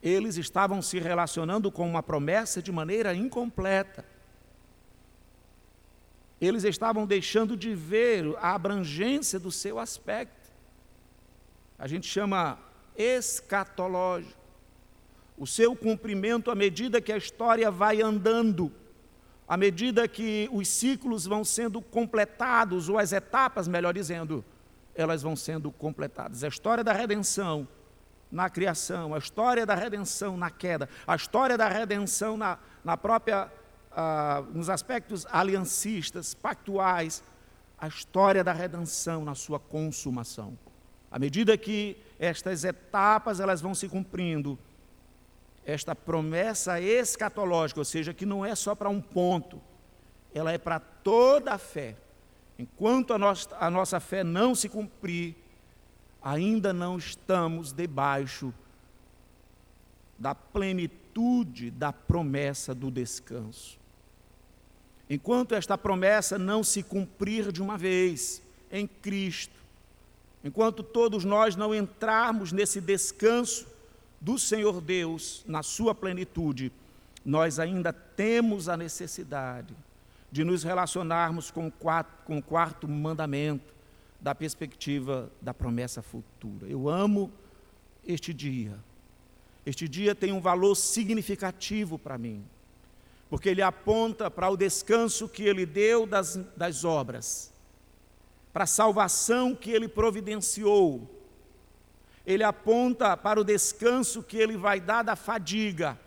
eles estavam se relacionando com uma promessa de maneira incompleta. Eles estavam deixando de ver a abrangência do seu aspecto. A gente chama escatológico. O seu cumprimento à medida que a história vai andando, à medida que os ciclos vão sendo completados, ou as etapas, melhor dizendo, elas vão sendo completadas. A história da redenção na criação, a história da redenção na queda, a história da redenção na, na própria, ah, nos aspectos aliancistas, pactuais, a história da redenção na sua consumação. À medida que estas etapas elas vão se cumprindo, esta promessa escatológica, ou seja, que não é só para um ponto, ela é para toda a fé. Enquanto a nossa, a nossa fé não se cumprir, ainda não estamos debaixo da plenitude da promessa do descanso. Enquanto esta promessa não se cumprir de uma vez em Cristo, enquanto todos nós não entrarmos nesse descanso do Senhor Deus na sua plenitude, nós ainda temos a necessidade de nos relacionarmos com o quarto, com o quarto mandamento, da perspectiva da promessa futura. Eu amo este dia. Este dia tem um valor significativo para mim, porque ele aponta para o descanso que ele deu das, das obras, para a salvação que ele providenciou. Ele aponta para o descanso que ele vai dar da fadiga,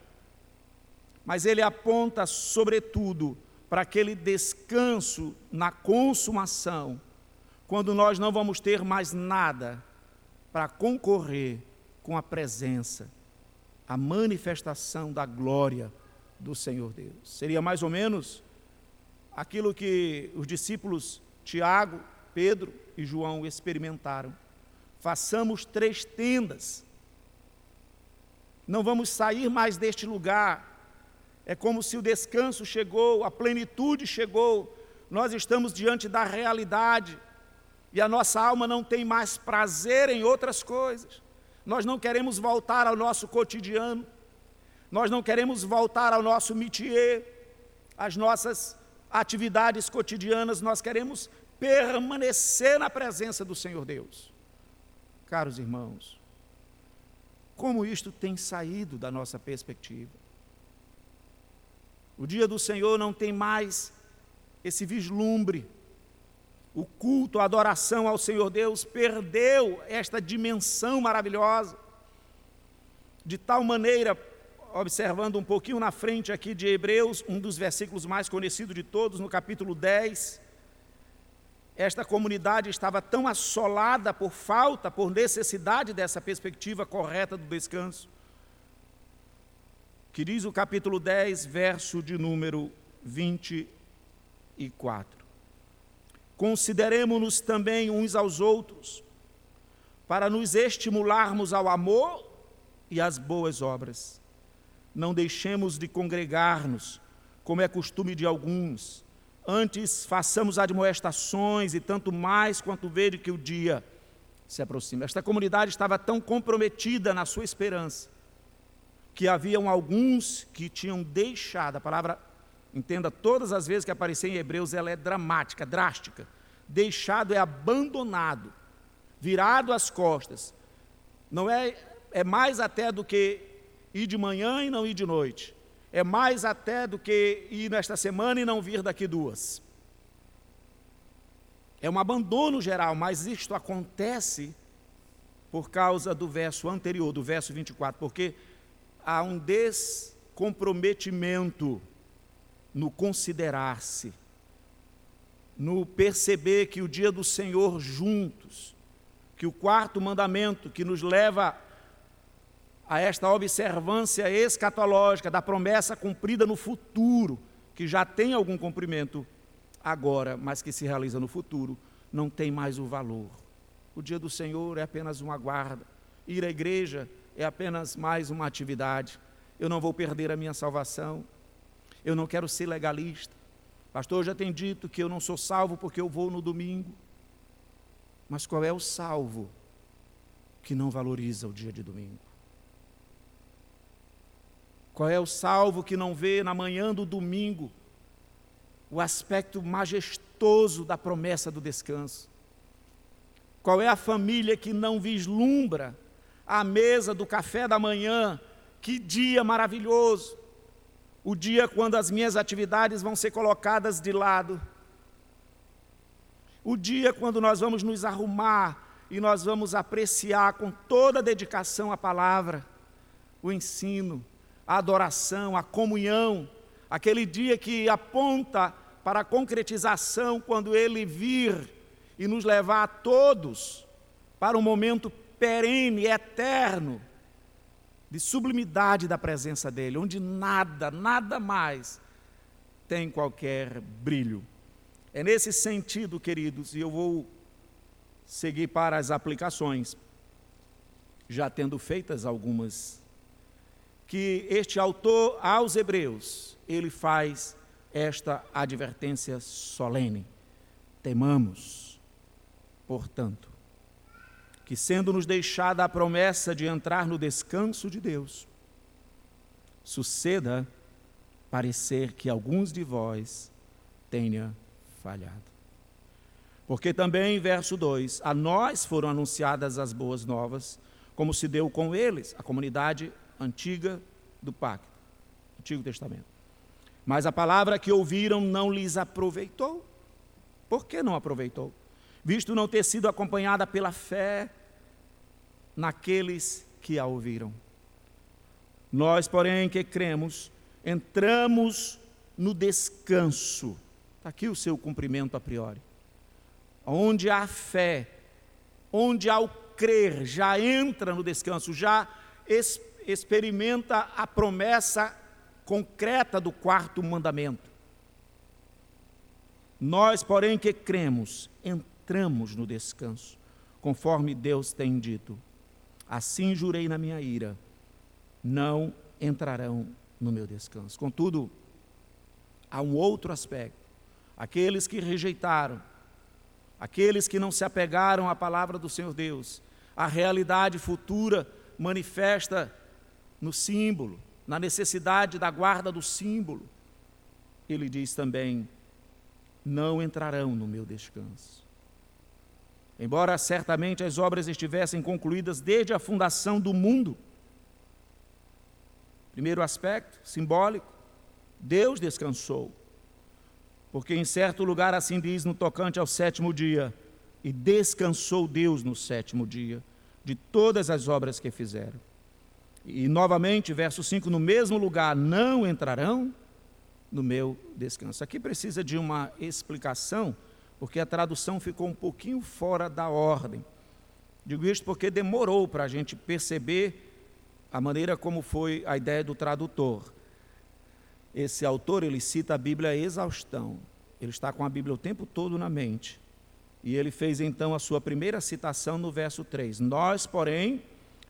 mas ele aponta, sobretudo, para aquele descanso na consumação quando nós não vamos ter mais nada para concorrer com a presença, a manifestação da glória do Senhor Deus. Seria mais ou menos aquilo que os discípulos Tiago, Pedro e João experimentaram. Façamos três tendas. Não vamos sair mais deste lugar. É como se o descanso chegou, a plenitude chegou. Nós estamos diante da realidade e a nossa alma não tem mais prazer em outras coisas. Nós não queremos voltar ao nosso cotidiano, nós não queremos voltar ao nosso métier, às nossas atividades cotidianas, nós queremos permanecer na presença do Senhor Deus. Caros irmãos, como isto tem saído da nossa perspectiva? O dia do Senhor não tem mais esse vislumbre o culto, a adoração ao Senhor Deus perdeu esta dimensão maravilhosa. De tal maneira, observando um pouquinho na frente aqui de Hebreus, um dos versículos mais conhecidos de todos, no capítulo 10, esta comunidade estava tão assolada por falta, por necessidade dessa perspectiva correta do descanso, que diz o capítulo 10, verso de número 24. Consideremos-nos também uns aos outros, para nos estimularmos ao amor e às boas obras. Não deixemos de congregar-nos, como é costume de alguns. Antes façamos admoestações e tanto mais quanto vejo que o dia se aproxima. Esta comunidade estava tão comprometida na sua esperança que haviam alguns que tinham deixado a palavra Entenda, todas as vezes que aparecer em Hebreus, ela é dramática, drástica. Deixado é abandonado, virado às costas. Não é, é mais até do que ir de manhã e não ir de noite. É mais até do que ir nesta semana e não vir daqui duas. É um abandono geral, mas isto acontece por causa do verso anterior, do verso 24, porque há um descomprometimento no considerar-se, no perceber que o dia do Senhor juntos, que o quarto mandamento que nos leva a esta observância escatológica da promessa cumprida no futuro, que já tem algum cumprimento agora, mas que se realiza no futuro, não tem mais o valor. O dia do Senhor é apenas uma guarda, ir à igreja é apenas mais uma atividade. Eu não vou perder a minha salvação, eu não quero ser legalista. Pastor já tem dito que eu não sou salvo porque eu vou no domingo. Mas qual é o salvo que não valoriza o dia de domingo? Qual é o salvo que não vê na manhã do domingo o aspecto majestoso da promessa do descanso? Qual é a família que não vislumbra a mesa do café da manhã? Que dia maravilhoso! o dia quando as minhas atividades vão ser colocadas de lado, o dia quando nós vamos nos arrumar e nós vamos apreciar com toda a dedicação a palavra, o ensino, a adoração, a comunhão, aquele dia que aponta para a concretização quando ele vir e nos levar a todos para um momento perene, eterno, de sublimidade da presença dele, onde nada, nada mais tem qualquer brilho. É nesse sentido, queridos, e eu vou seguir para as aplicações, já tendo feitas algumas, que este autor aos Hebreus, ele faz esta advertência solene. Temamos, portanto, que, sendo-nos deixada a promessa de entrar no descanso de Deus, suceda parecer que alguns de vós tenha falhado. Porque também, verso 2, a nós foram anunciadas as boas novas, como se deu com eles, a comunidade antiga do pacto, Antigo Testamento. Mas a palavra que ouviram não lhes aproveitou. Por que não aproveitou? Visto não ter sido acompanhada pela fé naqueles que a ouviram. Nós, porém, que cremos, entramos no descanso. Está aqui o seu cumprimento a priori. Onde há fé, onde ao crer já entra no descanso, já es experimenta a promessa concreta do quarto mandamento. Nós, porém, que cremos, entramos no descanso, conforme Deus tem dito. Assim jurei na minha ira, não entrarão no meu descanso. Contudo, há um outro aspecto. Aqueles que rejeitaram, aqueles que não se apegaram à palavra do Senhor Deus, a realidade futura manifesta no símbolo, na necessidade da guarda do símbolo. Ele diz também: não entrarão no meu descanso. Embora certamente as obras estivessem concluídas desde a fundação do mundo, primeiro aspecto, simbólico, Deus descansou. Porque em certo lugar assim diz no tocante ao sétimo dia: E descansou Deus no sétimo dia de todas as obras que fizeram. E novamente, verso 5: No mesmo lugar não entrarão no meu descanso. Aqui precisa de uma explicação, porque a tradução ficou um pouquinho fora da ordem. Digo isto porque demorou para a gente perceber a maneira como foi a ideia do tradutor. Esse autor, ele cita a Bíblia a exaustão. Ele está com a Bíblia o tempo todo na mente. E ele fez então a sua primeira citação no verso 3. Nós, porém,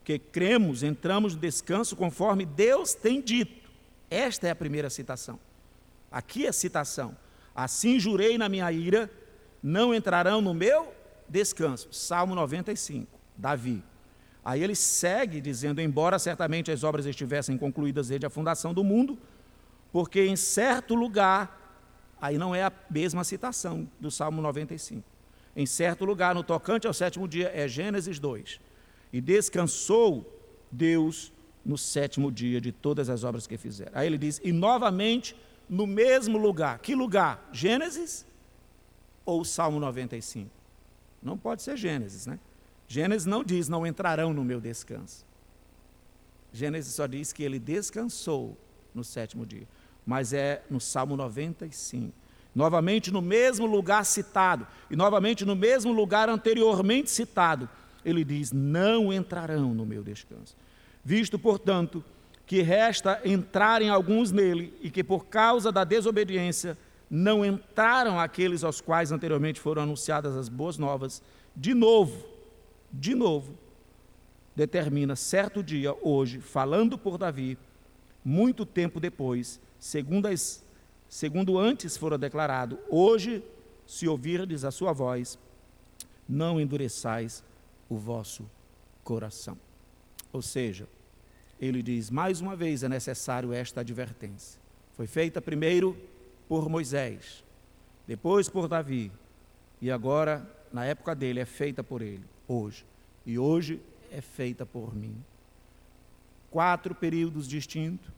que cremos, entramos no descanso conforme Deus tem dito. Esta é a primeira citação. Aqui é a citação. Assim jurei na minha ira, não entrarão no meu descanso. Salmo 95, Davi. Aí ele segue dizendo: Embora certamente as obras estivessem concluídas desde a fundação do mundo, porque em certo lugar, aí não é a mesma citação do Salmo 95. Em certo lugar, no tocante ao sétimo dia, é Gênesis 2. E descansou Deus no sétimo dia de todas as obras que fizeram. Aí ele diz: E novamente no mesmo lugar. Que lugar? Gênesis ou Salmo 95? Não pode ser Gênesis, né? Gênesis não diz, não entrarão no meu descanso. Gênesis só diz que ele descansou no sétimo dia. Mas é no Salmo 95. Novamente no mesmo lugar citado, e novamente no mesmo lugar anteriormente citado, ele diz: Não entrarão no meu descanso. Visto, portanto, que resta entrarem alguns nele, e que por causa da desobediência não entraram aqueles aos quais anteriormente foram anunciadas as boas novas, de novo, de novo, determina certo dia, hoje, falando por Davi, muito tempo depois, segundo, as, segundo antes fora declarado, hoje, se ouvirdes a sua voz, não endureçais o vosso coração. Ou seja, ele diz: mais uma vez é necessário esta advertência. Foi feita primeiro por Moisés, depois por Davi, e agora, na época dele, é feita por ele hoje, e hoje é feita por mim. Quatro períodos distintos,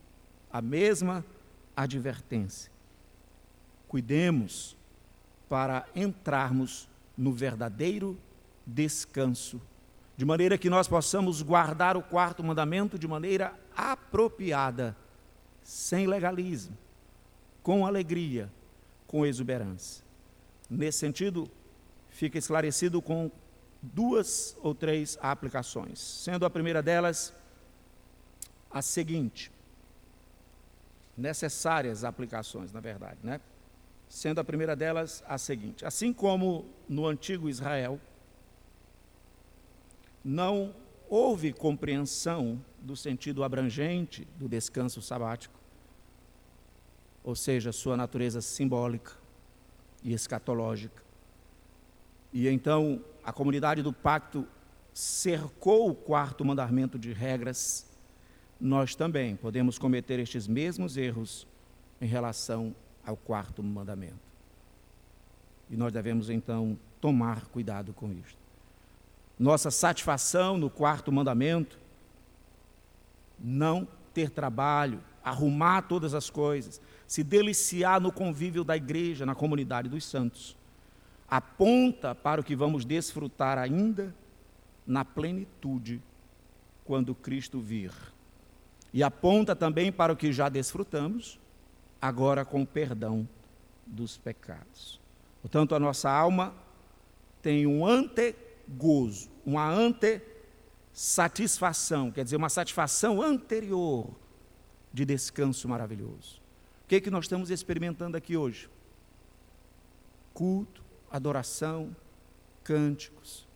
a mesma advertência. Cuidemos para entrarmos no verdadeiro descanso, de maneira que nós possamos guardar o quarto mandamento de maneira apropriada, sem legalismo, com alegria, com exuberância. Nesse sentido, fica esclarecido com duas ou três aplicações, sendo a primeira delas a seguinte: necessárias aplicações, na verdade, né? Sendo a primeira delas a seguinte: assim como no antigo Israel não houve compreensão do sentido abrangente do descanso sabático, ou seja, sua natureza simbólica e escatológica. E então a comunidade do pacto cercou o quarto mandamento de regras, nós também podemos cometer estes mesmos erros em relação ao quarto mandamento. E nós devemos então tomar cuidado com isto. Nossa satisfação no quarto mandamento, não ter trabalho, arrumar todas as coisas, se deliciar no convívio da igreja, na comunidade dos santos, aponta para o que vamos desfrutar ainda na plenitude quando Cristo vir. E aponta também para o que já desfrutamos, agora com o perdão dos pecados. Portanto, a nossa alma tem um antegozo, uma ante-satisfação, quer dizer, uma satisfação anterior de descanso maravilhoso. O que, é que nós estamos experimentando aqui hoje? Culto, adoração, cânticos,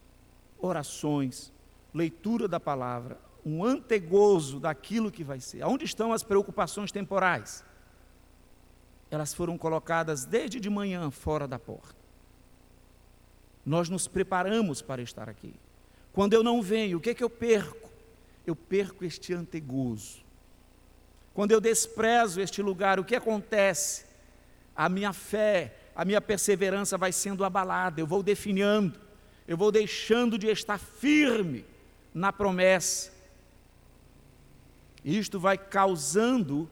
orações, leitura da palavra, um antegozo daquilo que vai ser. Onde estão as preocupações temporais? Elas foram colocadas desde de manhã fora da porta. Nós nos preparamos para estar aqui. Quando eu não venho, o que é que eu perco? Eu perco este antegozo. Quando eu desprezo este lugar, o que acontece? A minha fé, a minha perseverança vai sendo abalada, eu vou definhando, eu vou deixando de estar firme na promessa. Isto vai causando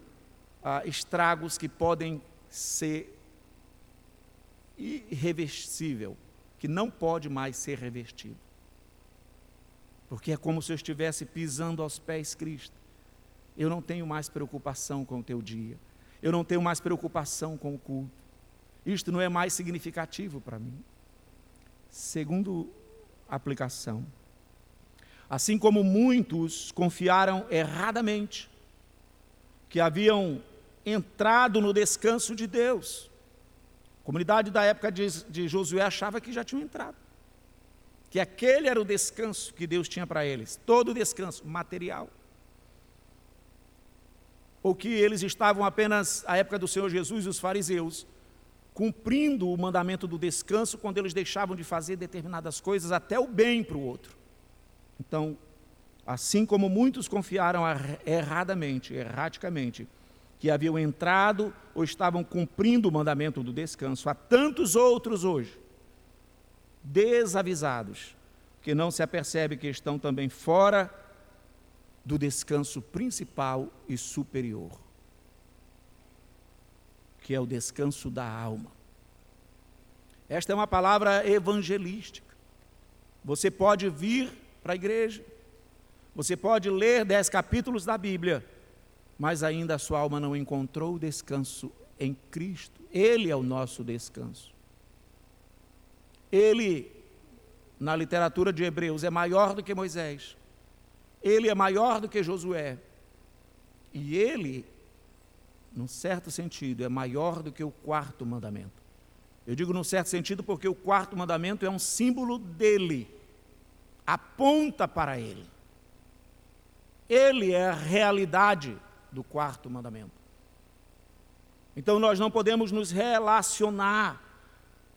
ah, estragos que podem ser irreversível, que não pode mais ser revestido. Porque é como se eu estivesse pisando aos pés Cristo. Eu não tenho mais preocupação com o teu dia. Eu não tenho mais preocupação com o culto. Isto não é mais significativo para mim. Segundo aplicação, assim como muitos confiaram erradamente que haviam entrado no descanso de Deus. Comunidade da época de, de Josué achava que já tinham entrado. Que aquele era o descanso que Deus tinha para eles, todo o descanso material. Ou que eles estavam apenas, à época do Senhor Jesus e os fariseus, cumprindo o mandamento do descanso quando eles deixavam de fazer determinadas coisas, até o bem para o outro. Então, assim como muitos confiaram erradamente, erraticamente, que haviam entrado ou estavam cumprindo o mandamento do descanso, há tantos outros hoje, desavisados, que não se apercebe que estão também fora do descanso principal e superior, que é o descanso da alma. Esta é uma palavra evangelística. Você pode vir para a igreja, você pode ler dez capítulos da Bíblia, mas ainda a sua alma não encontrou descanso em Cristo. Ele é o nosso descanso. Ele, na literatura de Hebreus, é maior do que Moisés. Ele é maior do que Josué. E ele, num certo sentido, é maior do que o quarto mandamento. Eu digo num certo sentido porque o quarto mandamento é um símbolo dele, aponta para ele. Ele é a realidade do quarto mandamento. Então nós não podemos nos relacionar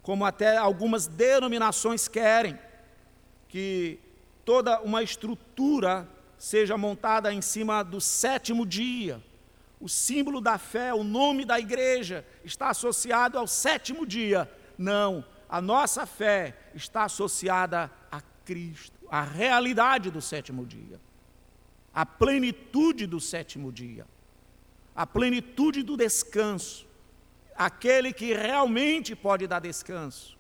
como até algumas denominações querem, que toda uma estrutura seja montada em cima do sétimo dia. O símbolo da fé, o nome da igreja está associado ao sétimo dia. Não, a nossa fé está associada a Cristo, à realidade do sétimo dia a plenitude do sétimo dia, a plenitude do descanso, aquele que realmente pode dar descanso,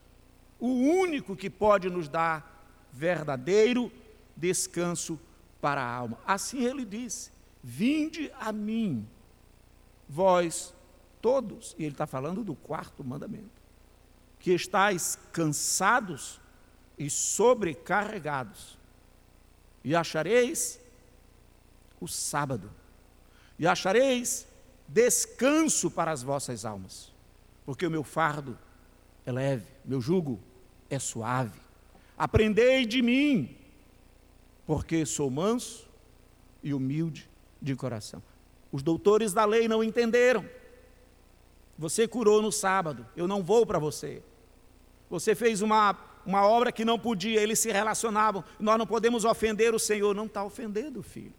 o único que pode nos dar verdadeiro descanso para a alma. Assim ele disse: Vinde a mim, vós todos, e ele está falando do quarto mandamento, que estáis cansados e sobrecarregados, e achareis o sábado, e achareis descanso para as vossas almas, porque o meu fardo é leve, meu jugo é suave. Aprendei de mim, porque sou manso e humilde de coração. Os doutores da lei não entenderam. Você curou no sábado, eu não vou para você. Você fez uma, uma obra que não podia, eles se relacionavam. Nós não podemos ofender o Senhor. Não está ofendendo, filho.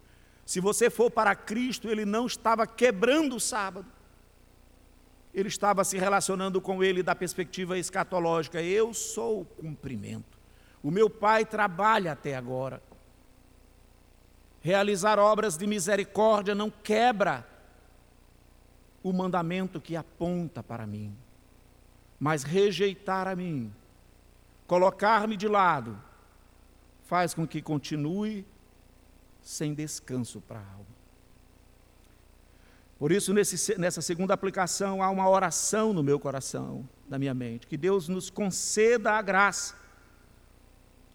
Se você for para Cristo, ele não estava quebrando o sábado. ele estava se relacionando com ele da perspectiva escatológica. Eu sou o cumprimento. O meu pai trabalha até agora. Realizar obras de misericórdia não quebra o mandamento que aponta para mim, mas rejeitar a mim, colocar-me de lado, faz com que continue sem descanso para a alma. Por isso, nesse, nessa segunda aplicação, há uma oração no meu coração, na minha mente, que Deus nos conceda a graça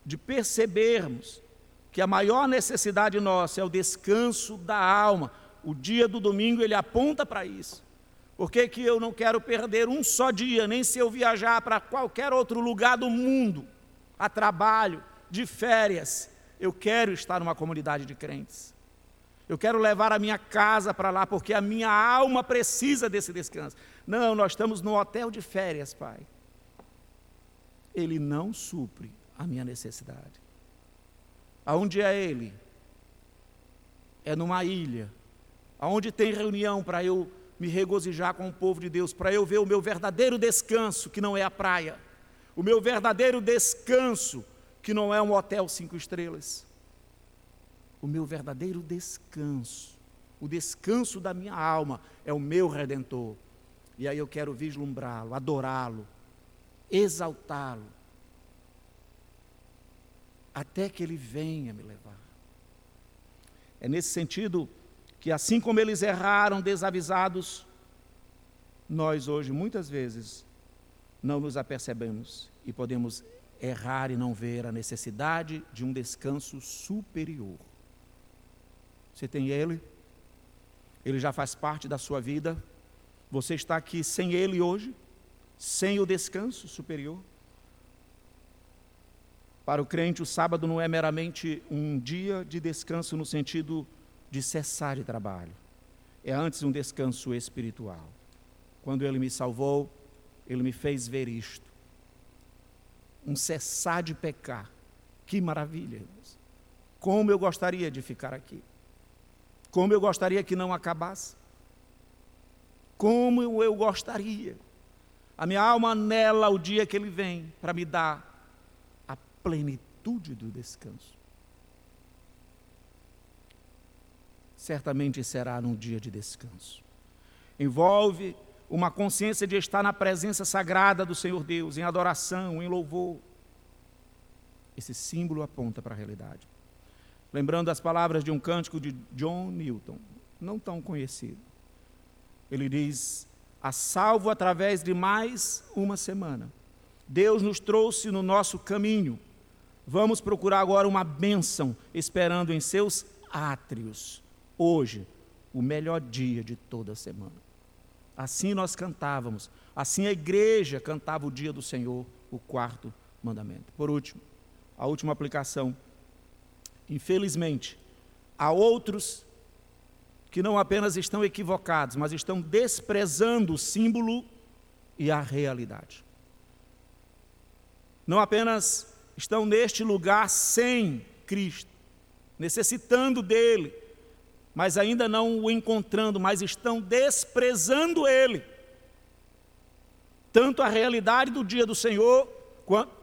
de percebermos que a maior necessidade nossa é o descanso da alma. O dia do domingo ele aponta para isso. Por que, que eu não quero perder um só dia, nem se eu viajar para qualquer outro lugar do mundo, a trabalho, de férias, eu quero estar numa comunidade de crentes. Eu quero levar a minha casa para lá, porque a minha alma precisa desse descanso. Não, nós estamos no hotel de férias, Pai. Ele não supre a minha necessidade. Aonde é Ele? É numa ilha. Aonde tem reunião para eu me regozijar com o povo de Deus, para eu ver o meu verdadeiro descanso, que não é a praia. O meu verdadeiro descanso, que não é um hotel cinco estrelas o meu verdadeiro descanso, o descanso da minha alma é o meu redentor. E aí eu quero vislumbrá-lo, adorá-lo, exaltá-lo, até que ele venha me levar. É nesse sentido que, assim como eles erraram desavisados, nós hoje muitas vezes não nos apercebemos e podemos errar e não ver a necessidade de um descanso superior. Você tem Ele, Ele já faz parte da sua vida. Você está aqui sem Ele hoje, sem o descanso superior. Para o crente, o sábado não é meramente um dia de descanso no sentido de cessar de trabalho. É antes um descanso espiritual. Quando Ele me salvou, Ele me fez ver isto. Um cessar de pecar. Que maravilha, irmãos. Como eu gostaria de ficar aqui. Como eu gostaria que não acabasse. Como eu gostaria. A minha alma anela o dia que ele vem para me dar a plenitude do descanso. Certamente será num dia de descanso. Envolve uma consciência de estar na presença sagrada do Senhor Deus, em adoração, em louvor. Esse símbolo aponta para a realidade lembrando as palavras de um cântico de John Newton, não tão conhecido. Ele diz: A salvo através de mais uma semana. Deus nos trouxe no nosso caminho. Vamos procurar agora uma bênção, esperando em seus átrios. Hoje, o melhor dia de toda a semana. Assim nós cantávamos, assim a igreja cantava o dia do Senhor, o quarto mandamento. Por último, a última aplicação Infelizmente, há outros que não apenas estão equivocados, mas estão desprezando o símbolo e a realidade. Não apenas estão neste lugar sem Cristo, necessitando dele, mas ainda não o encontrando, mas estão desprezando ele. Tanto a realidade do dia do Senhor,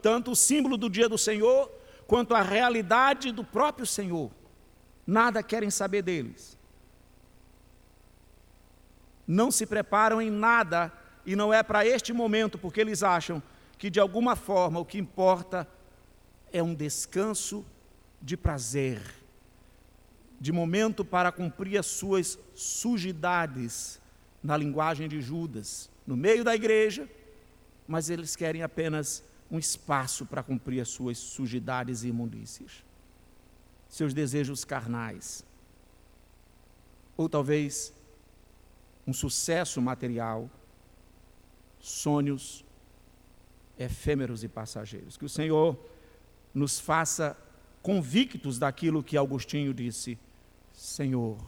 tanto o símbolo do dia do Senhor, quanto à realidade do próprio Senhor. Nada querem saber deles. Não se preparam em nada e não é para este momento, porque eles acham que de alguma forma o que importa é um descanso de prazer, de momento para cumprir as suas sujidades, na linguagem de Judas, no meio da igreja, mas eles querem apenas um espaço para cumprir as suas sujidades e imundícias, seus desejos carnais, ou talvez um sucesso material, sonhos efêmeros e passageiros. Que o Senhor nos faça convictos daquilo que Agostinho disse: Senhor,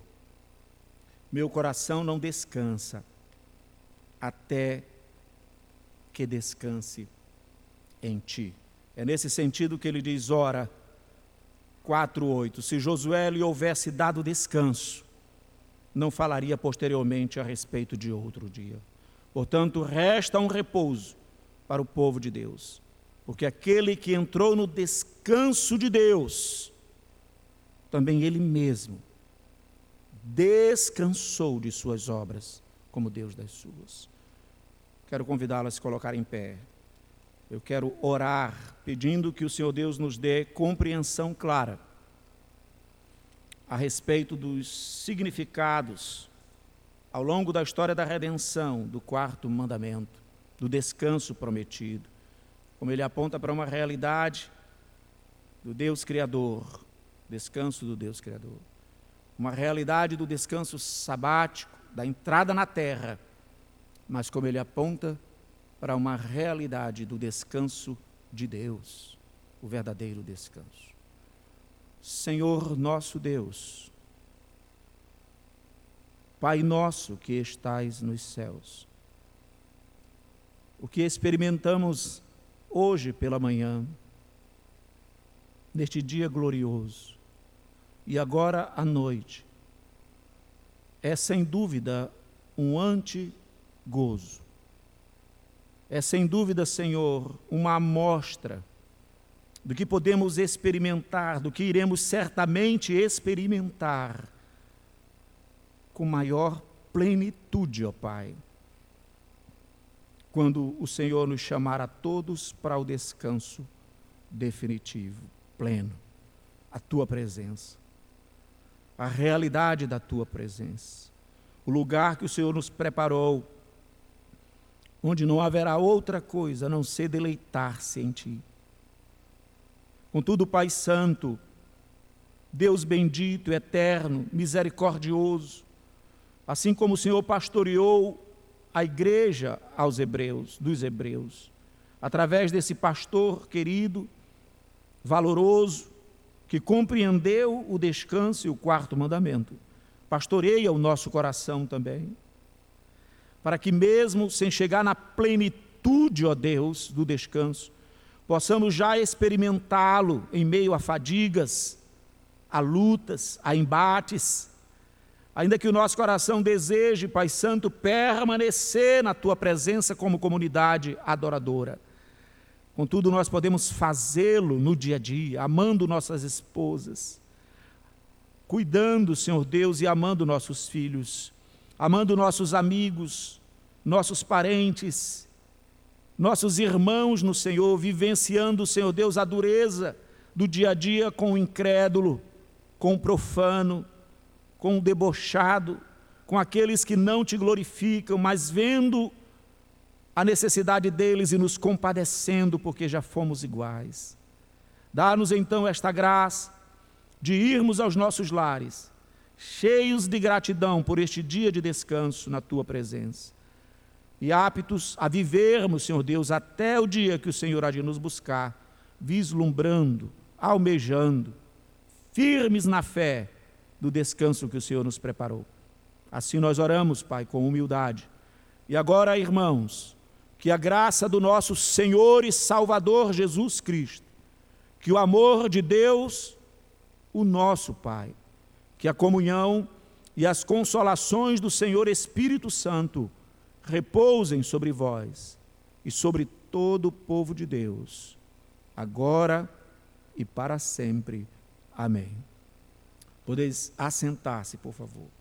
meu coração não descansa até que descanse em ti. É nesse sentido que ele diz: ora, 4:8, se Josué lhe houvesse dado descanso, não falaria posteriormente a respeito de outro dia. Portanto, resta um repouso para o povo de Deus, porque aquele que entrou no descanso de Deus, também ele mesmo descansou de suas obras, como Deus das suas. Quero convidá-lo a se colocar em pé. Eu quero orar pedindo que o Senhor Deus nos dê compreensão clara a respeito dos significados ao longo da história da redenção do quarto mandamento, do descanso prometido. Como ele aponta para uma realidade do Deus Criador, descanso do Deus Criador. Uma realidade do descanso sabático, da entrada na terra, mas como ele aponta para uma realidade do descanso de Deus, o verdadeiro descanso. Senhor nosso Deus, Pai nosso que estais nos céus, o que experimentamos hoje pela manhã, neste dia glorioso, e agora à noite, é sem dúvida um anti-gozo. É sem dúvida, Senhor, uma amostra do que podemos experimentar, do que iremos certamente experimentar com maior plenitude, ó Pai. Quando o Senhor nos chamar a todos para o descanso definitivo, pleno, a tua presença, a realidade da tua presença, o lugar que o Senhor nos preparou onde não haverá outra coisa a não ser deleitar-se em Ti. Contudo, Pai Santo, Deus bendito, eterno, misericordioso, assim como o Senhor pastoreou a igreja aos hebreus, dos hebreus, através desse pastor querido, valoroso, que compreendeu o descanso e o quarto mandamento. Pastoreia o nosso coração também para que, mesmo sem chegar na plenitude, ó Deus, do descanso, possamos já experimentá-lo em meio a fadigas, a lutas, a embates, ainda que o nosso coração deseje, Pai Santo, permanecer na tua presença como comunidade adoradora. Contudo, nós podemos fazê-lo no dia a dia, amando nossas esposas, cuidando, Senhor Deus, e amando nossos filhos amando nossos amigos, nossos parentes, nossos irmãos no Senhor, vivenciando, Senhor Deus, a dureza do dia a dia com o incrédulo, com o profano, com o debochado, com aqueles que não te glorificam, mas vendo a necessidade deles e nos compadecendo, porque já fomos iguais. Dá-nos então esta graça de irmos aos nossos lares cheios de gratidão por este dia de descanso na tua presença. E aptos a vivermos, Senhor Deus, até o dia que o Senhor há de nos buscar, vislumbrando, almejando, firmes na fé do descanso que o Senhor nos preparou. Assim nós oramos, Pai, com humildade. E agora, irmãos, que a graça do nosso Senhor e Salvador Jesus Cristo, que o amor de Deus, o nosso Pai, que a comunhão e as consolações do Senhor Espírito Santo repousem sobre vós e sobre todo o povo de Deus, agora e para sempre. Amém. Podeis assentar-se, por favor.